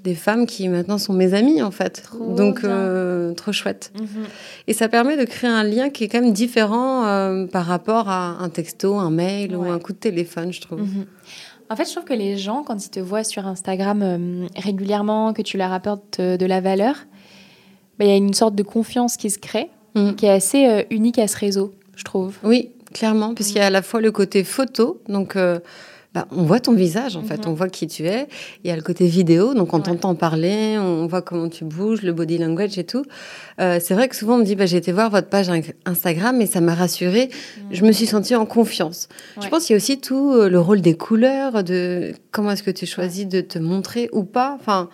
des femmes qui maintenant sont mes amies en fait. Trop donc euh, trop chouette. Mhm. Et ça permet de créer un lien qui est quand même différent euh, par rapport à un texto, un mail Ouais. ou un coup de téléphone, je trouve. Mhm. En fait, je trouve que les gens, quand ils te voient sur Instagram euh, régulièrement, que tu leur apportes euh, de la valeur, bah, il y a une sorte de confiance qui se crée, Mhm. qui est assez euh, unique à ce réseau, je trouve. Oui, clairement, puisqu'il y a à la fois le côté photo, donc bah, on voit ton visage en fait, Mhm. on voit qui tu es. Il y a le côté vidéo, donc on Ouais. t'entend parler, on voit comment tu bouges, le body language et tout. Euh, c'est vrai que souvent on me dit, bah, j'ai été voir votre page Instagram et ça m'a rassurée. Je me suis sentie en confiance. Je pense qu'il y a aussi tout euh, le rôle des couleurs, de comment est-ce que tu choisis de te montrer ou pas. Enfin,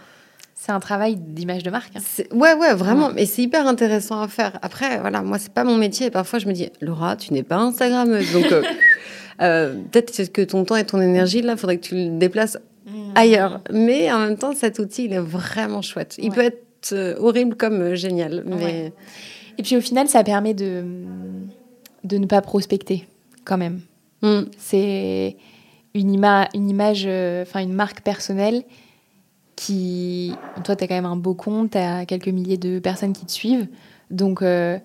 C'est un travail d'image de marque. Hein. Ouais, ouais, vraiment. Mais c'est hyper intéressant à faire. Après, voilà, moi, c'est pas mon métier. Et parfois, je me dis, Laura, tu n'es pas Instagrammeuse. Donc, euh, euh, peut-être que ton temps et ton énergie, là, il faudrait que tu le déplaces mmh. ailleurs. Mais en même temps, cet outil, il est vraiment chouette. Il peut être euh, horrible comme génial. Mais... Et puis, au final, ça permet de, de ne pas prospecter, quand même. Mmh. C'est une, ima une image, enfin, une marque personnelle qui. Toi, tu as quand même un beau compte, tu as quelques milliers de personnes qui te suivent. Donc, euh,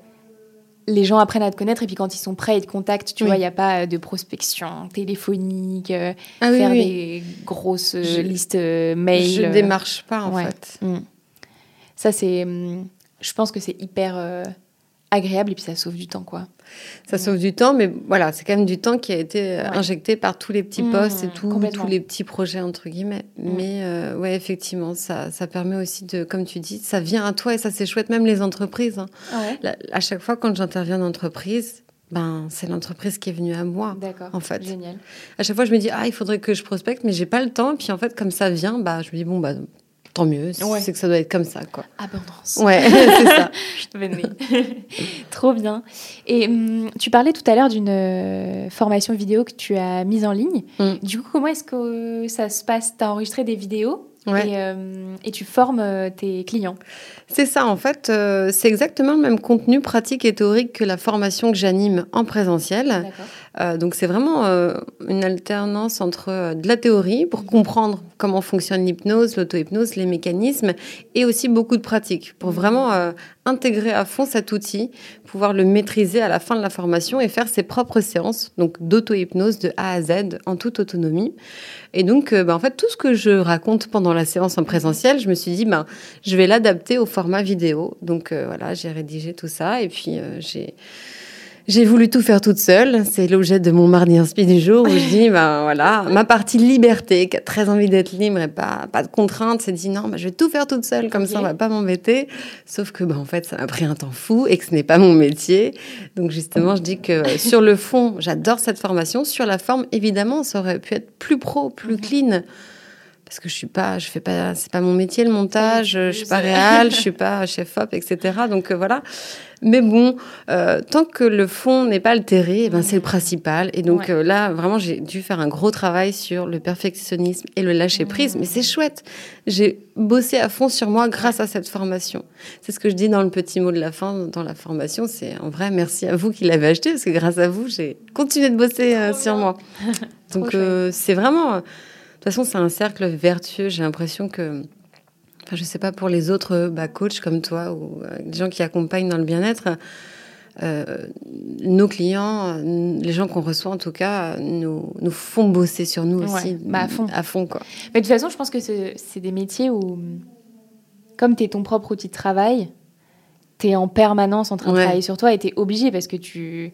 les gens apprennent à te connaître et puis quand ils sont prêts, ils te contactent. Tu vois, il n'y a pas de prospection téléphonique, euh, ah faire des grosses listes euh, mail. Je démarche pas, en fait. Mm. Ça, c'est. Mm, je pense que c'est hyper agréable et puis ça sauve du temps, quoi. Ça sauve du temps, mais voilà, c'est quand même du temps qui a été euh, injecté par tous les petits mmh, postes et tout, tous les petits projets, entre guillemets. Mmh. Mais euh, ouais, effectivement, ça, ça permet aussi de, comme tu dis, ça vient à toi et ça, c'est chouette, même les entreprises. Hein. Ah à chaque fois, quand j'interviens dans l'entreprise, ben, c'est l'entreprise qui est venue à moi. En fait. Génial. À chaque fois, je me dis, ah, il faudrait que je prospecte, mais j'ai pas le temps. Puis en fait, comme ça vient, bah, je me dis, bon, bah, tant mieux. C'est que ça doit être comme ça, quoi. Abondance. Ouais, c'est ça. Trop bien. Et hum, tu parlais tout à l'heure d'une euh, formation vidéo que tu as mise en ligne. Mm. Du coup, comment est-ce que ça se passe? Tu as enregistré des vidéos euh, et, tu formes euh, tes clients? C'est ça, en fait, c'est exactement le même contenu pratique et théorique que la formation que j'anime en présentiel. Donc c'est vraiment une alternance entre de la théorie pour comprendre comment fonctionne l'hypnose, l'auto-hypnose, les mécanismes, et aussi beaucoup de pratique pour vraiment euh, intégrer à fond cet outil, pouvoir le maîtriser à la fin de la formation et faire ses propres séances, donc d'auto-hypnose de A à Z en toute autonomie. Et donc, euh, bah, en fait, tout ce que je raconte pendant la séance en présentiel, je me suis dit, ben, je vais l'adapter au format vidéo. Donc euh, voilà, j'ai rédigé tout ça et puis j'ai j'ai voulu tout faire toute seule. C'est l'objet de mon mardi inspi du jour où je dis, ben voilà, ma partie liberté, qui a très envie d'être libre et pas, pas de contraintes, c'est dit non, ben, je vais tout faire toute seule, comme ça on va pas m'embêter. Sauf que, ben, en fait, ça m'a pris un temps fou et que ce n'est pas mon métier. Donc, justement, je dis que sur le fond, j'adore cette formation. Sur la forme, évidemment, ça aurait pu être plus pro, plus mhm. clean parce que je suis pas, je fais pas, c'est pas mon métier le montage, je suis pas réal, je suis pas chef op, etc. Donc euh, voilà. Mais bon, euh, tant que le fond n'est pas altéré, eh ben c'est le principal. Et donc euh, là, vraiment, j'ai dû faire un gros travail sur le perfectionnisme et le lâcher prise. Mais c'est chouette. J'ai bossé à fond sur moi grâce à cette formation. C'est ce que je dis dans le petit mot de la fin dans la formation. C'est en vrai, merci à vous qui l'avez acheté parce que grâce à vous, j'ai continué de bosser sur moi. donc c'est vraiment toute façon, c'est un cercle vertueux. J'ai l'impression que, enfin, je sais pas pour les autres bah, coachs comme toi ou euh, les gens qui accompagnent dans le bien-être, euh, nos clients, les gens qu'on reçoit en tout cas, nous, nous font bosser sur nous aussi bah, à fond. À fond quoi. Mais de toute façon, je pense que c'est des métiers où, comme tu es ton propre outil de travail, tu es en permanence en train de travailler sur toi et tu es obligé parce que tu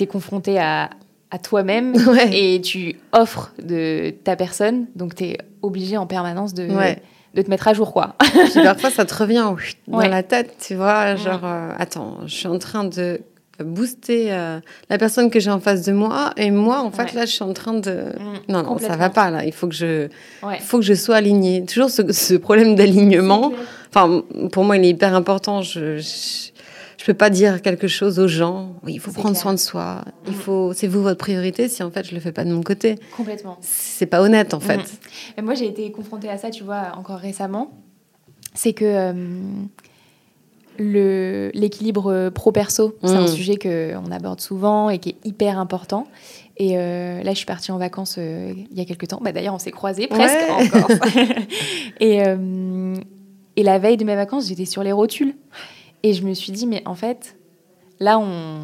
es confronté à, à toi-même et tu offres de ta personne. Donc, tu es obligé en permanence de, de te mettre à jour, quoi. parfois, ça te revient dans la tête, tu vois, genre, euh, attends, je suis en train de booster euh, la personne que j'ai en face de moi et moi en fait là je suis en train de mm. non non ça va pas là. Il faut que je faut que je sois alignée. Toujours ce, ce problème d'alignement. Enfin pour moi il est hyper important. Je je peux pas dire quelque chose aux gens. Oui, il faut prendre soin de soi. Il mm. faut, c'est vous votre priorité. Si en fait je le fais pas de mon côté, complètement. C'est pas honnête en fait. Mm. moi j'ai été confrontée à ça, tu vois, encore récemment. C'est que euh, l'équilibre pro perso, c'est un mm. sujet que on aborde souvent et qui est hyper important. Et euh, là, je suis partie en vacances euh, il y a quelques temps. Bah, D'ailleurs, on s'est croisés presque encore. et, et la veille de mes vacances, j'étais sur les rotules. Et je me suis dit, mais en fait, là, on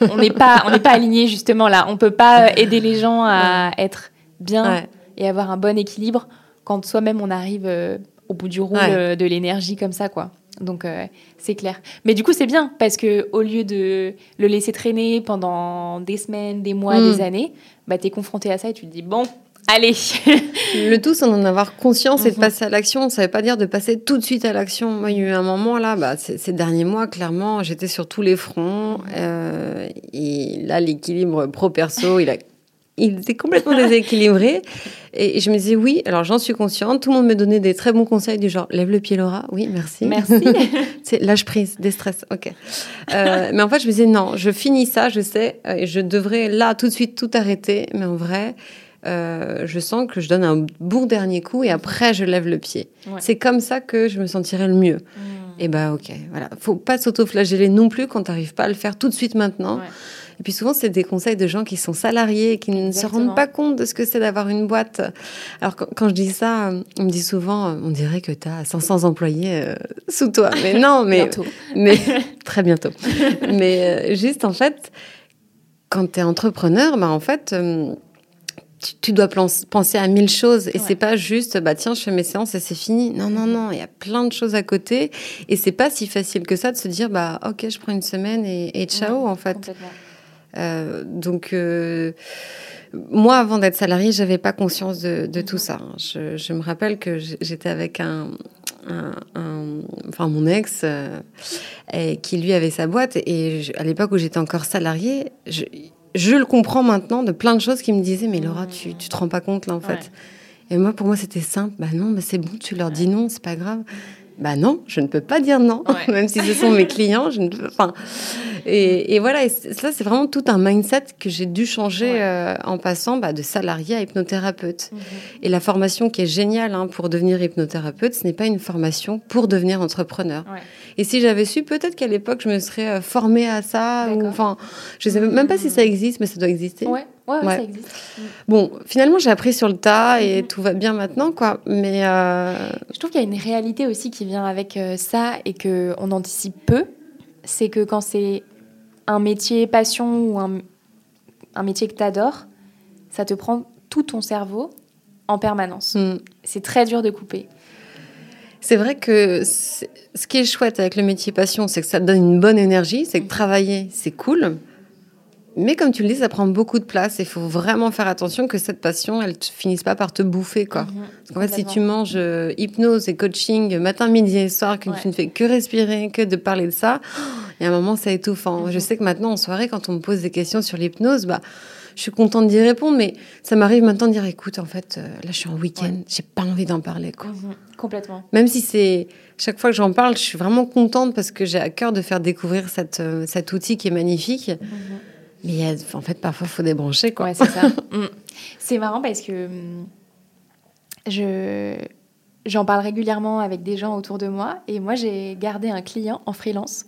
on n'est pas, on pas aligné justement là. On peut pas aider les gens à être bien et avoir un bon équilibre quand soi-même on arrive euh, au bout du rôle euh, de l'énergie comme ça, quoi. Donc euh, c'est clair. Mais du coup c'est bien parce que au lieu de le laisser traîner pendant des semaines, des mois, mm. des années, bah es confronté à ça et tu te dis bon, Allez. le tout, c'est d'en avoir conscience et de mhm. passer à l'action. Ça ne veut pas dire de passer tout de suite à l'action. Moi, il y a eu un moment là, bah, ces derniers mois, clairement, j'étais sur tous les fronts. Euh, et là, l'équilibre pro-perso, il a il était complètement déséquilibré. Et je me disais oui, alors j'en suis consciente. Tout le monde me donnait des très bons conseils du genre lève le pied Laura, oui merci. Merci. c'est lâche prise, déstress, ok. Euh, mais en fait je me disais non, je finis ça, je sais, et je devrais là tout de suite tout arrêter. Mais en vrai, euh, je sens que je donne un bon dernier coup et après je lève le pied. C'est comme ça que je me sentirais le mieux. Hmm. Et bah ok, voilà. Faut pas s'auto-flageller non plus quand t'arrives pas à le faire tout de suite maintenant. Et puis souvent, c'est des conseils de gens qui sont salariés et qui ne se rendent pas compte de ce que c'est d'avoir une boîte. Alors quand, je dis ça, on me dit souvent, on dirait que tu as 500 employés euh, sous toi. Mais non, mais, bientôt. mais très bientôt. mais euh, juste en fait, quand tu es entrepreneur, bah, en fait... Euh, tu, dois penser à mille choses et c'est pas juste bah tiens je fais mes séances et c'est fini. Non non non il y a plein de choses à côté et c'est pas si facile que ça de se dire bah ok je prends une semaine et, ciao en fait. euh, donc euh, moi, avant d'être salarié, j'avais pas conscience de, tout ça. Je, me rappelle que j'étais avec un, enfin mon ex, euh, qui lui avait sa boîte, et à l'époque où j'étais encore salarié, je, le comprends maintenant de plein de choses qui me disaient, mais Laura, tu, tu te rends pas compte là en fait. Et moi, pour moi, c'était simple. Bah non, mais c'est bon, tu leur dis non, c'est pas grave. Bah non, je ne peux pas dire non, même si ce sont mes clients. Je ne peux, enfin, et, voilà, et ça, c'est vraiment tout un mindset que j'ai dû changer euh, en passant bah, de salarié à hypnothérapeute. Mhm. Et la formation qui est géniale hein, pour devenir hypnothérapeute, ce n'est pas une formation pour devenir entrepreneur. Et si j'avais su, peut-être qu'à l'époque, je me serais euh, formée à ça. Ou, enfin, je ne sais même pas si ça existe, mais ça doit exister. Ouais. Ouais, ça existe. Mm. Bon, finalement, j'ai appris sur le tas et mm-hmm. tout va bien maintenant, quoi. Mais euh, je trouve qu'il y a une réalité aussi qui vient avec ça et que on anticipe peu. C'est que quand c'est un métier passion ou un, un métier que tu adores, ça te prend tout ton cerveau en permanence. Mm. C'est très dur de couper. C'est vrai que ce qui est chouette avec le métier passion, c'est que ça te donne une bonne énergie, c'est que mm. travailler, c'est cool. Mais comme tu le dis, ça prend beaucoup de place. Il faut vraiment faire attention que cette passion, elle ne finisse pas par te bouffer. Quoi. Mhm. Parce qu'en fait, si tu manges euh, hypnose et coaching matin, midi et soir, que tu ne fais que respirer, que de parler de ça, il y a un moment, c'est étouffant. Je mhm. sais que maintenant, en soirée, quand on me pose des questions sur l'hypnose, bah, je suis contente d'y répondre, mais ça m'arrive maintenant de dire écoute, en fait, euh, là, je suis en week-end, j'ai pas envie d'en parler. Quoi. Mhm. Complètement. Même si c'est. Chaque fois que j'en parle, je suis vraiment contente parce que j'ai à cœur de faire découvrir cette, euh, cet outil qui est magnifique. Mais en fait, parfois, il faut débrancher. Quoi. Ouais, c'est ça. Mm. C'est marrant parce que mm, je, j'en parle régulièrement avec des gens autour de moi. Et moi, j'ai gardé un client en freelance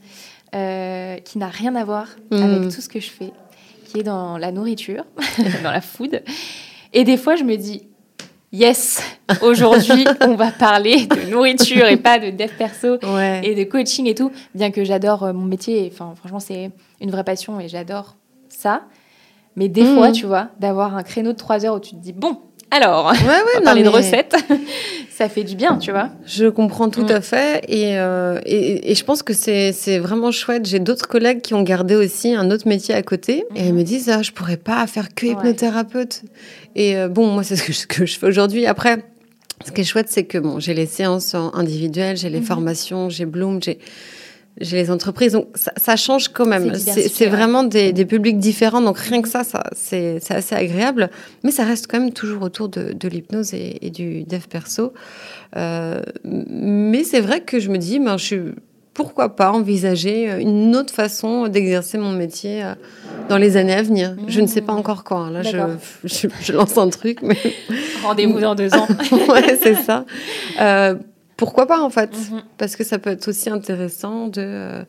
euh, qui n'a rien à voir mm. avec tout ce que je fais, qui est dans la nourriture, dans la food. Et des fois, je me dis, yes, aujourd'hui, on va parler de nourriture et pas de dev perso et de coaching et tout. Bien que j'adore euh, mon métier, enfin, franchement, c'est une vraie passion et j'adore ça. Mais des fois, mmh. tu vois, d'avoir un créneau de 3 heures où tu te dis, bon, alors, ouais, ouais, on va parler de recettes, ça fait du bien, tu vois. Je comprends tout mmh. à fait. Euh, et, et, je pense que c'est vraiment chouette. J'ai d'autres collègues qui ont gardé aussi un autre métier à côté. Et elles mmh. me disent, ah, je pourrais pas faire que hypnothérapeute. Et euh, bon, moi, c'est ce que, ce que je fais aujourd'hui. Après, ce qui est chouette, c'est que bon, j'ai les séances individuelles, j'ai les formations, j'ai Bloom, j'ai j'ai les entreprises. Donc ça, change quand même. C'est vraiment des, publics différents. Donc rien que ça, ça c'est assez agréable. Mais ça reste quand même toujours autour de, l'hypnose et, du dev perso. Euh, mais c'est vrai que je me dis, ben, je pourquoi pas envisager une autre façon d'exercer mon métier euh, dans les années à venir. Je ne sais pas mmh. encore quand. Là, je, je, lance un truc. Mais... Rendez-vous dans deux ans. ouais, c'est ça. Euh, pourquoi pas en fait mhm. Parce que ça peut être aussi intéressant de, euh,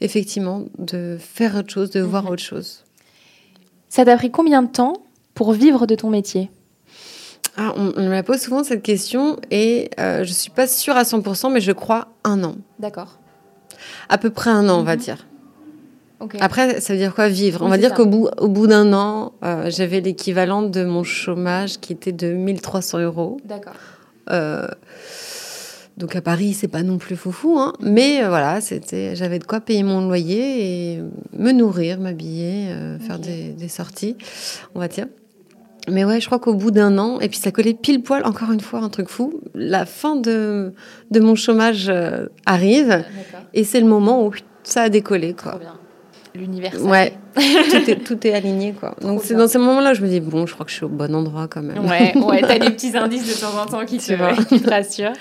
effectivement, de faire autre chose, de voir mhm. autre chose. Ça t'a pris combien de temps pour vivre de ton métier ah, on, me la pose souvent cette question et euh, je suis pas sûre à 100%, mais je crois un an. D'accord. À peu près un an, on va mhm. dire. Après, ça veut dire quoi vivre? On va dire qu'au bout, au bout d'un an, euh, j'avais l'équivalent de mon chômage qui était de 1300 euros. D'accord. Donc à Paris, c'est pas non plus foufou, hein. mais euh, voilà, c'était, j'avais de quoi payer mon loyer et me nourrir, m'habiller, euh, faire des, sorties, on va dire. Mais ouais, je crois qu'au bout d'un an, et puis ça collait pile poil, encore une fois, un truc fou, la fin de, de mon chômage euh, arrive, et c'est le moment où ça a décollé. Quoi. L'univers. Ouais, tout, est, tout est aligné quoi. Donc c'est dans ces moments-là que je me dis bon, je crois que je suis au bon endroit quand même. Ouais, ouais, t'as des petits indices de temps en temps qui, te, qui te rassurent.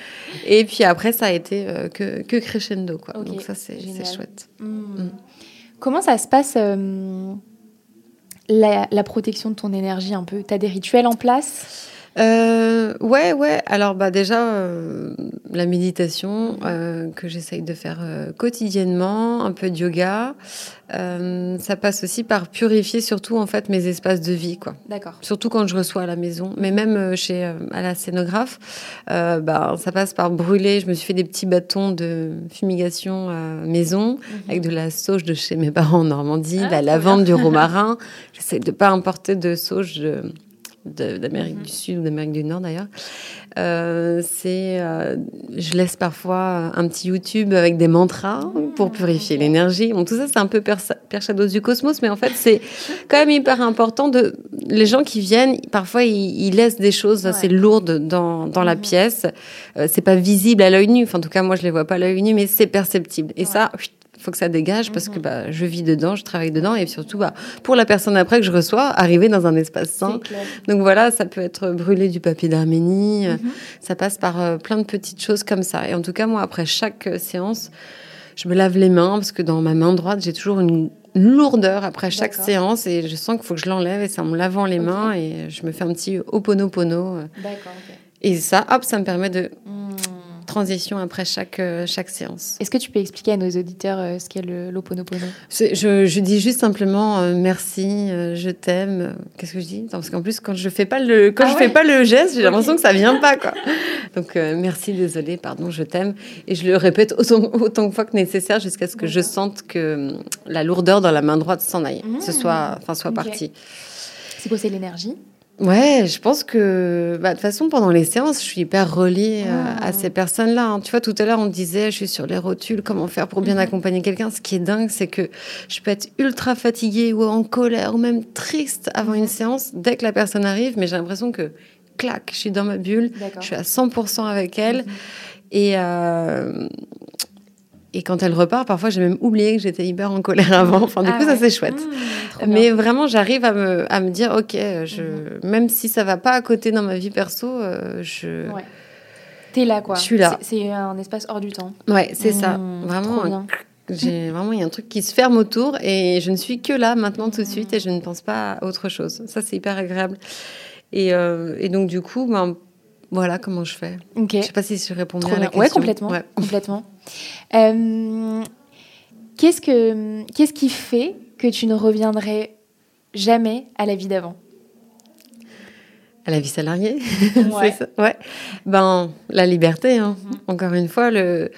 Et puis après, ça a été euh, que, que, crescendo quoi. Donc ça c'est chouette. Hmm. Hmm. Comment ça se passe euh, la, la, protection de ton énergie un peu? T'as des rituels en place? Euh, ouais, ouais. Alors, bah, déjà, euh, la méditation euh, que j'essaye de faire euh, quotidiennement, un peu de yoga. Euh, ça passe aussi par purifier surtout en fait mes espaces de vie, quoi. D'accord. Surtout quand je reçois à la maison, mais même chez à la scénographe, bah, ça passe par brûler. Je me suis fait des petits bâtons de fumigation maison mhm. avec de la sauge de chez mes parents en Normandie, ah, la lavande, du romarin. J'essaie de pas importer de sauge. De d'Amérique du Sud ou d'Amérique du Nord d'ailleurs. Euh, c'est, euh, je laisse parfois un petit YouTube avec des mantras pour purifier l'énergie. Bon, tout ça, c'est un peu perchados du cosmos, mais en fait, c'est quand même hyper important de. Les gens qui viennent, parfois, ils, laissent des choses assez lourdes dans, dans la pièce. Euh, c'est pas visible à l'œil nu. Enfin, en tout cas, moi, je les vois pas à l'œil nu, mais c'est perceptible. Et ça, faut que ça dégage parce que mhm. bah, je vis dedans, je travaille dedans et surtout bah, pour la personne après que je reçois, arriver dans un espace sain. Donc voilà, ça peut être brûler du papier d'Arménie, mhm. ça passe par euh, plein de petites choses comme ça. Et en tout cas, moi, après chaque euh, séance, je me lave les mains parce que dans ma main droite, j'ai toujours une lourdeur après chaque séance et je sens qu'il faut que je l'enlève et c'est en me lavant les mains et je me fais un petit oponopono. D'accord. Et ça, hop, ça me permet de hmm transition après chaque, euh, chaque séance. Est-ce que tu peux expliquer à nos auditeurs euh, ce qu'est l'Oponopono? Je, je, dis juste simplement euh, merci, je t'aime. Qu'est-ce que je dis? Parce qu'en plus, quand je fais pas le, quand ah je fais pas le geste, j'ai l'impression que ça vient pas. Quoi. Donc merci, désolé, pardon, je t'aime. Et je le répète autant, autant de fois que nécessaire jusqu'à ce que je sente que hum, la lourdeur dans la main droite s'en aille, ce mmh. soit, enfin, soit partie. C'est quoi, c'est l'énergie? Ouais, je pense que bah, de toute façon, pendant les séances, je suis hyper reliée euh, à ah. ces personnes-là. Hein. Tu vois, tout à l'heure, on disait, je suis sur les rotules, comment faire pour bien mhm. accompagner quelqu'un. Ce qui est dingue, c'est que je peux être ultra fatiguée ou en colère ou même triste avant une mhm. séance dès que la personne arrive, mais j'ai l'impression que, clac, je suis dans ma bulle, je suis à 100% avec elle. Mhm. Et, euh, et quand elle repart, parfois j'ai même oublié que j'étais hyper en colère avant. Enfin, du ah coup, ça c'est chouette. Mmh, Mais vraiment, j'arrive à me, à me dire, ok, je, mmh. même si ça va pas à côté dans ma vie perso, euh, je. Ouais. T'es là, quoi. Je suis là. C'est un espace hors du temps. Ouais, c'est ça. Mmh, vraiment. J'ai vraiment il y a un truc qui se ferme autour et je ne suis que là maintenant tout de suite et je ne pense pas à autre chose. Ça c'est hyper agréable. Et, euh, et, donc du coup, ben, voilà comment je fais. Okay. Je sais pas si je réponds bien à la question. Ouais, complètement. complètement. Euh, qu'est-ce, que, qu'est-ce qui fait que tu ne reviendrais jamais à la vie d'avant? À la vie salariée, ouais. ça ouais. Ben la liberté, hein. Mm-hmm. encore une fois le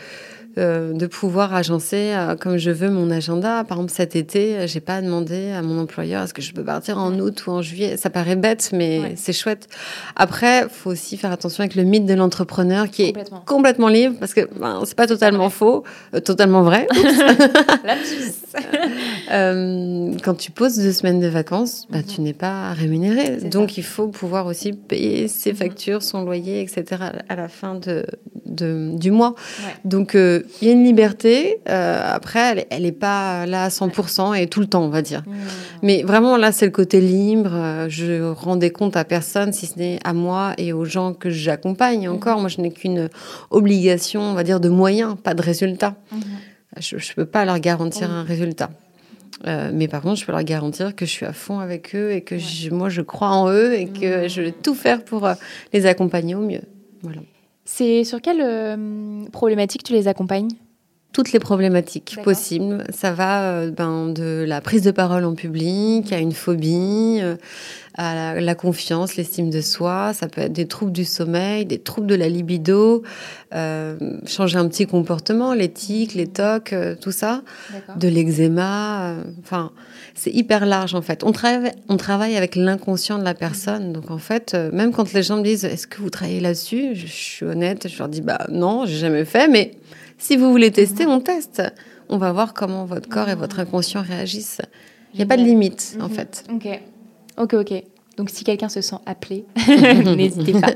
euh, de pouvoir agencer euh, comme je veux mon agenda. Par exemple, cet été, j'ai pas demandé à mon employeur est-ce que je peux partir en août ou en juillet. Ça paraît bête, mais c'est chouette. Après, faut aussi faire attention avec le mythe de l'entrepreneur qui est complètement, libre parce que ben, c'est pas totalement faux, euh, totalement vrai. quand tu poses deux semaines de vacances, bah, tu n'es pas rémunéré. Donc, il faut pouvoir aussi payer ses mhm. factures, son loyer, etc. à la fin de, du mois. Donc, il y a une liberté. Euh, après, elle n'est pas là à 100% et tout le temps, on va dire. Mmh. Mais vraiment, là, c'est le côté libre. Euh, je rends des comptes à personne, si ce n'est à moi et aux gens que j'accompagne. Mmh. Encore, moi, je n'ai qu'une obligation, on va dire, de moyens, pas de résultat. Mmh. Je ne peux pas leur garantir un résultat. Euh, mais par contre, je peux leur garantir que je suis à fond avec eux et que moi, je crois en eux et que je vais tout faire pour les accompagner au mieux. Voilà. C'est sur quelle euh, problématique tu les accompagnes? Toutes les problématiques possibles. Ça va euh, ben, de la prise de parole en public à une phobie, euh, à la, confiance, l'estime de soi. Ça peut être des troubles du sommeil, des troubles de la libido, changer un petit comportement, l'éthique, les tocs, tout ça, de l'eczéma. Enfin, c'est hyper large en fait. On travaille, on travaille avec l'inconscient de la personne. Donc en fait, euh, même quand les gens me disent est-ce que vous travaillez là-dessus, je, suis honnête, je leur dis bah non, j'ai jamais fait, mais si vous voulez tester, on teste. On va voir comment votre corps et votre inconscient réagissent. Il n'y a pas de limite en mhm. fait. Ok, ok, ok. Donc si quelqu'un se sent appelé, n'hésitez pas.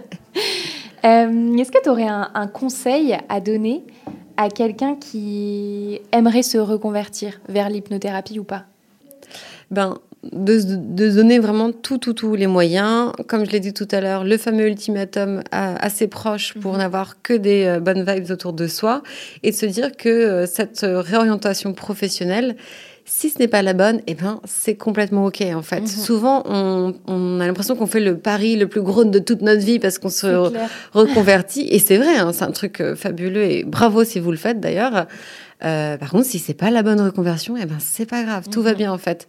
Euh, est-ce que tu aurais un, conseil à donner à quelqu'un qui aimerait se reconvertir vers l'hypnothérapie ou pas? Ben, de, de, donner vraiment tout, tout, tous les moyens. Comme je l'ai dit tout à l'heure, le fameux ultimatum à, ses proches pour mhm. n'avoir que des euh, bonnes vibes autour de soi et de se dire que euh, cette réorientation professionnelle, si ce n'est pas la bonne, eh ben, c'est complètement OK, en fait. Mhm. Souvent, on, on a l'impression qu'on fait le pari le plus gros de toute notre vie parce qu'on se reconvertit. Et c'est vrai, hein, c'est un truc euh, fabuleux et bravo si vous le faites d'ailleurs. Euh, par contre, si c'est pas la bonne reconversion, eh ben c'est pas grave, tout va mhm. bien en fait.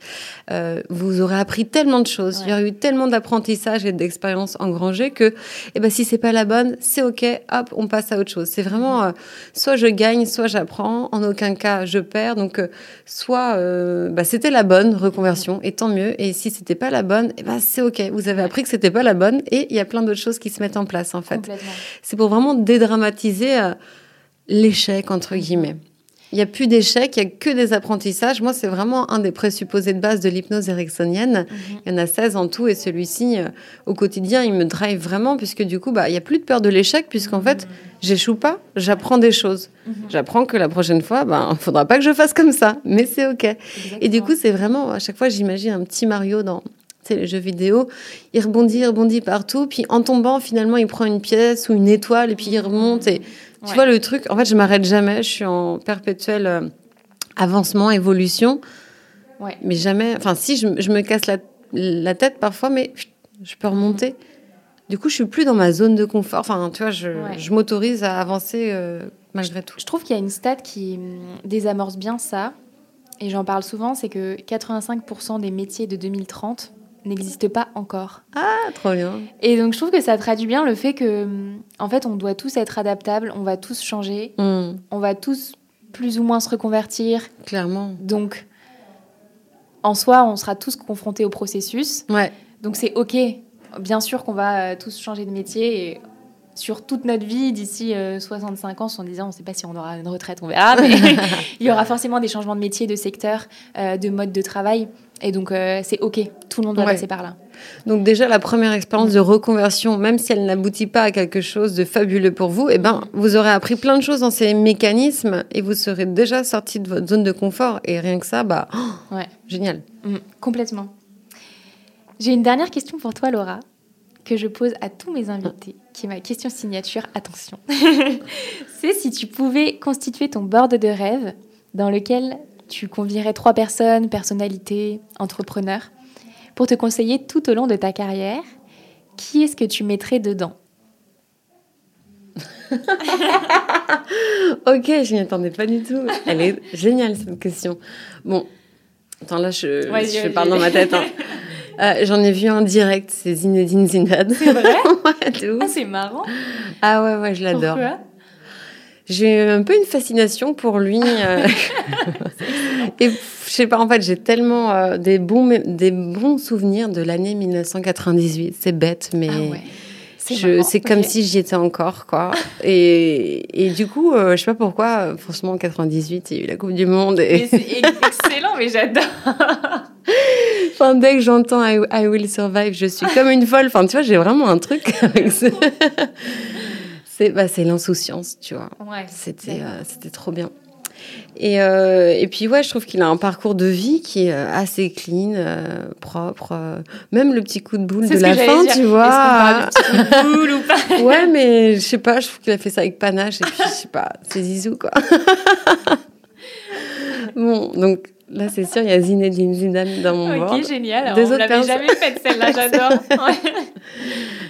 Euh, vous aurez appris tellement de choses, il y aura eu tellement d'apprentissage et d'expériences engrangées que, eh ben si c'est pas la bonne, c'est ok, hop, on passe à autre chose. C'est vraiment mhm. euh, soit je gagne, soit j'apprends. En aucun cas je perds. Donc euh, soit bah, c'était la bonne reconversion et tant mieux. Et si c'était pas la bonne, eh ben c'est ok. Vous avez appris que c'était pas la bonne et il y a plein d'autres choses qui se mettent en place en fait. C'est pour vraiment dédramatiser l'échec entre guillemets. Il n'y a plus d'échecs, il n'y a que des apprentissages. Moi, c'est vraiment un des présupposés de base de l'hypnose ericksonienne. Mhm. Il y en a 16 en tout et celui-ci, euh, au quotidien, il me drive vraiment puisque du coup, bah, il n'y a plus de peur de l'échec puisqu'en fait, j'échoue pas, j'apprends des choses. Mhm. J'apprends que la prochaine fois, il bah, ne faudra pas que je fasse comme ça, mais c'est OK. Et du coup, c'est vraiment, à chaque fois, j'imagine un petit Mario dans, les jeux vidéo, il rebondit, il rebondit partout, puis en tombant, finalement, il prend une pièce ou une étoile, et puis il remonte. Et tu vois, le truc, en fait, je m'arrête jamais. Je suis en perpétuel euh, avancement, évolution. Ouais. Mais jamais. Enfin, si, je, me casse la, tête parfois, mais je peux remonter. Du coup, je suis plus dans ma zone de confort. Enfin, tu vois, je, m'autorise à avancer euh, malgré tout. Je trouve qu'il y a une stat qui hum, désamorce bien ça. Et j'en parle souvent, c'est que 85% des métiers de 2030 n'existe pas encore. Ah, trop bien. Et donc je trouve que ça traduit bien le fait que, en fait, on doit tous être adaptables, on va tous changer, hmm. on va tous plus ou moins se reconvertir. Clairement. Donc, en soi, on sera tous confrontés au processus. Ouais. Donc c'est ok. Bien sûr qu'on va euh, tous changer de métier et sur toute notre vie d'ici 65 euh, ans, en disant on ne sait pas si on aura une retraite, on verra, mais il y aura forcément des changements de métier, de secteur, euh, de mode de travail. Et donc, euh, c'est OK, tout le monde doit passer par là. Donc déjà, la première expérience de reconversion, même si elle n'aboutit pas à quelque chose de fabuleux pour vous, eh ben, vous aurez appris plein de choses dans ces mécanismes et vous serez déjà sorti de votre zone de confort. Et rien que ça, bah, ouais. génial. Mm, complètement. J'ai une dernière question pour toi, Laura, que je pose à tous mes invités, qui est ma question signature. Attention. C'est si tu pouvais constituer ton board de rêve dans lequel tu convierais trois personnes, personnalités, entrepreneurs, pour te conseiller tout au long de ta carrière. Qui est-ce que tu mettrais dedans Ok, je n'y attendais pas du tout. Elle est géniale cette question. Bon, attends là, je, je parle dans ma tête. Hein. Euh, j'en ai vu un direct, c'est Zinedine Zidane. C'est vrai Ah, c'est marrant. Ah ouais, ouais, je l'adore. J'ai un peu une fascination pour lui. Euh. et je sais pas, en fait, j'ai tellement euh, des, bons, des bons souvenirs de l'année 1998. C'est bête, mais ah c'est comme si j'y étais encore, quoi. et, et, du coup, euh, je sais pas pourquoi, franchement, en 98, il y a eu la Coupe du Monde. Et... C'est excellent, mais j'adore. enfin, dès que j'entends I, I, Will Survive, je suis comme une folle. Enfin, tu vois, j'ai vraiment un truc avec ça. Bah, c'est l'insouciance, tu vois. c'était euh, trop bien. Et, euh, et, puis ouais, je trouve qu'il a un parcours de vie qui est euh, assez clean, propre. même le petit coup de boule de la fin, tu vois. Est-ce boule ou pas Ouais, mais je sais pas, je trouve qu'il a fait ça avec panache et puis je sais pas, c'est zizou quoi. bon, donc là c'est sûr, il y a Zinedine Zidane dans mon Ok, génial. Des On l'avait jamais faite celle-là, j'adore.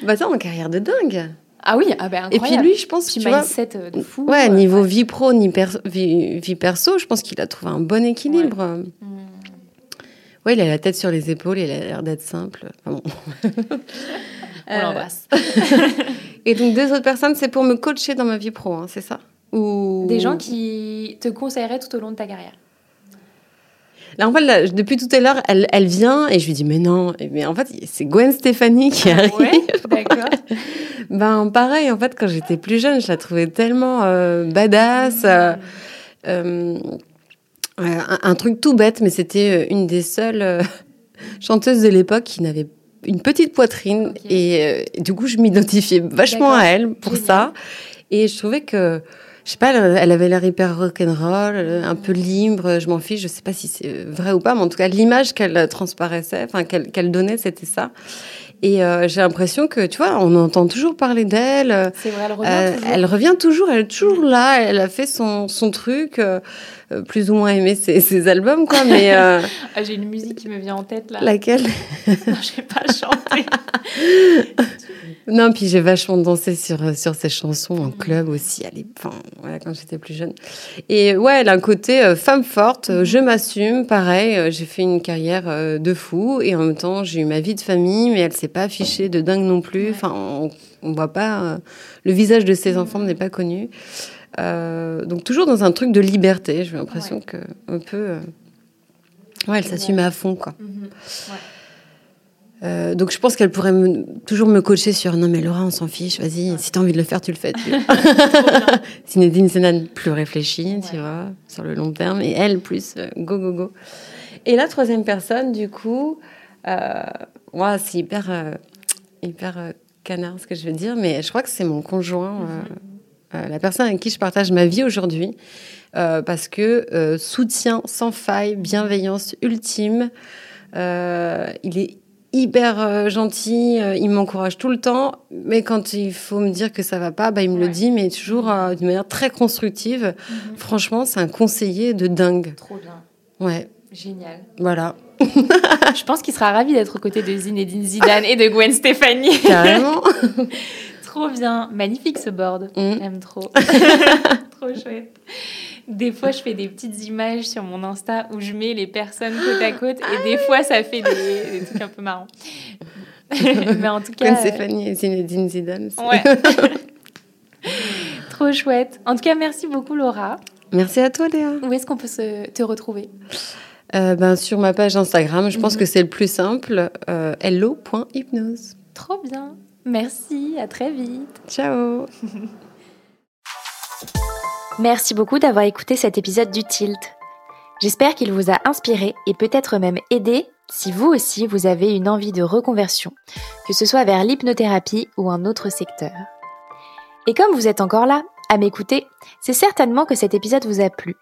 bah ça, en carrière de dingue. Ah oui, ah ben incroyable. Et puis lui, je pense, tu vois, euh, de fou. Ouais, euh, niveau vie pro, ni vie, perso, je pense qu'il a trouvé un bon équilibre. Ouais. ouais. il a la tête sur les épaules, il a l'air d'être simple. Enfin, bon. On l'embrasse. Et donc deux autres personnes, c'est pour me coacher dans ma vie pro, hein, c'est ça? Ou des gens qui te conseilleraient tout au long de ta carrière? Là, en fait, depuis tout à l'heure, elle, elle, vient et je lui dis mais non, mais en fait, c'est Gwen Stéphanie qui ah arrive. Ouais, d'accord. ben pareil, en fait, quand j'étais plus jeune, je la trouvais tellement euh, badass. Euh, euh, un, truc tout bête, mais c'était une des seules chanteuses de l'époque qui n'avait une petite poitrine et du coup, je m'identifiais vachement à elle pour ça. Et je trouvais que je sais pas, elle avait l'air hyper rock'n'roll, un peu libre, je m'en fiche, je sais pas si c'est vrai ou pas, mais en tout cas, l'image qu'elle transparaissait, enfin, qu'elle donnait, c'était ça. Et euh, j'ai l'impression que, tu vois, on entend toujours parler d'elle. C'est vrai, elle revient euh, toujours. Elle revient toujours, elle est toujours là, elle a fait son, son truc, euh, plus ou moins aimé ses, ses albums, quoi, mais... ah, j'ai une musique qui me vient en tête, là. Laquelle? Non, je vais pas chanter. Non, puis j'ai vachement dansé sur, sur ses chansons en club aussi, allez, enfin, voilà, quand j'étais plus jeune. Et ouais, elle a un côté euh, femme forte, euh, je m'assume, pareil, euh, j'ai fait une carrière de fou et en même temps j'ai eu ma vie de famille, mais elle s'est pas affichée de dingue non plus. Enfin, on, on voit pas, le visage de ses enfants n'est pas connu. Donc toujours dans un truc de liberté, j'ai l'impression que un peu, ouais, elle s'assume à fond, quoi. Ouais. Euh, donc je pense qu'elle pourrait me, toujours me coacher sur non mais Laura on s'en fiche, vas-y, si tu as envie de le faire, tu le fais. Zinedine Zidane plus réfléchie, tu vois, sur le long terme, et elle plus euh, go go go. Et la troisième personne, du coup, euh, ouais, c'est hyper euh, hyper euh, canard ce que je veux dire, mais je crois que c'est mon conjoint, euh, la personne avec qui je partage ma vie aujourd'hui, parce que soutien sans faille, bienveillance ultime. il est hyper euh, gentil, euh, il m'encourage tout le temps, mais quand il faut me dire que ça va pas, bah, il me Ouais. le dit, mais toujours euh, d'une manière très constructive. Mhm. Franchement, c'est un conseiller de dingue. Trop bien. Ouais, Génial. voilà, Je pense qu'il sera ravi d'être aux côtés de Zinedine Zidane et de Gwen Stefani. carrément. trop bien. Magnifique ce board. Mm. J'aime trop. trop chouette. Des fois, je fais des petites images sur mon Insta où je mets les personnes côte à côte et des fois, ça fait des, des trucs un peu marrants. Mais en tout cas, Stéphanie et Zinedine Zidane. ouais. trop chouette. En tout cas, merci beaucoup Laura. Merci à toi, Léa. Où est-ce qu'on peut se, te retrouver? Euh, ben, sur ma page Instagram, je pense Mhm. que c'est le plus simple. Euh, hello.hypnose. Trop bien. Merci, à très vite. Ciao. Merci beaucoup d'avoir écouté cet épisode du Tilt. J'espère qu'il vous a inspiré et peut-être même aidé si vous aussi vous avez une envie de reconversion, que ce soit vers l'hypnothérapie ou un autre secteur. Et comme vous êtes encore là, à m'écouter, c'est certainement que cet épisode vous a plu.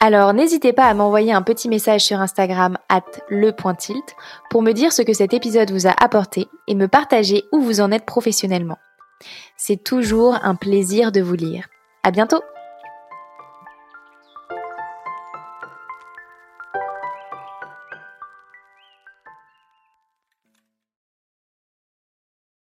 Alors n'hésitez pas à m'envoyer un petit message sur Instagram at le.tilt pour me dire ce que cet épisode vous a apporté et me partager où vous en êtes professionnellement. C'est toujours un plaisir de vous lire. À bientôt!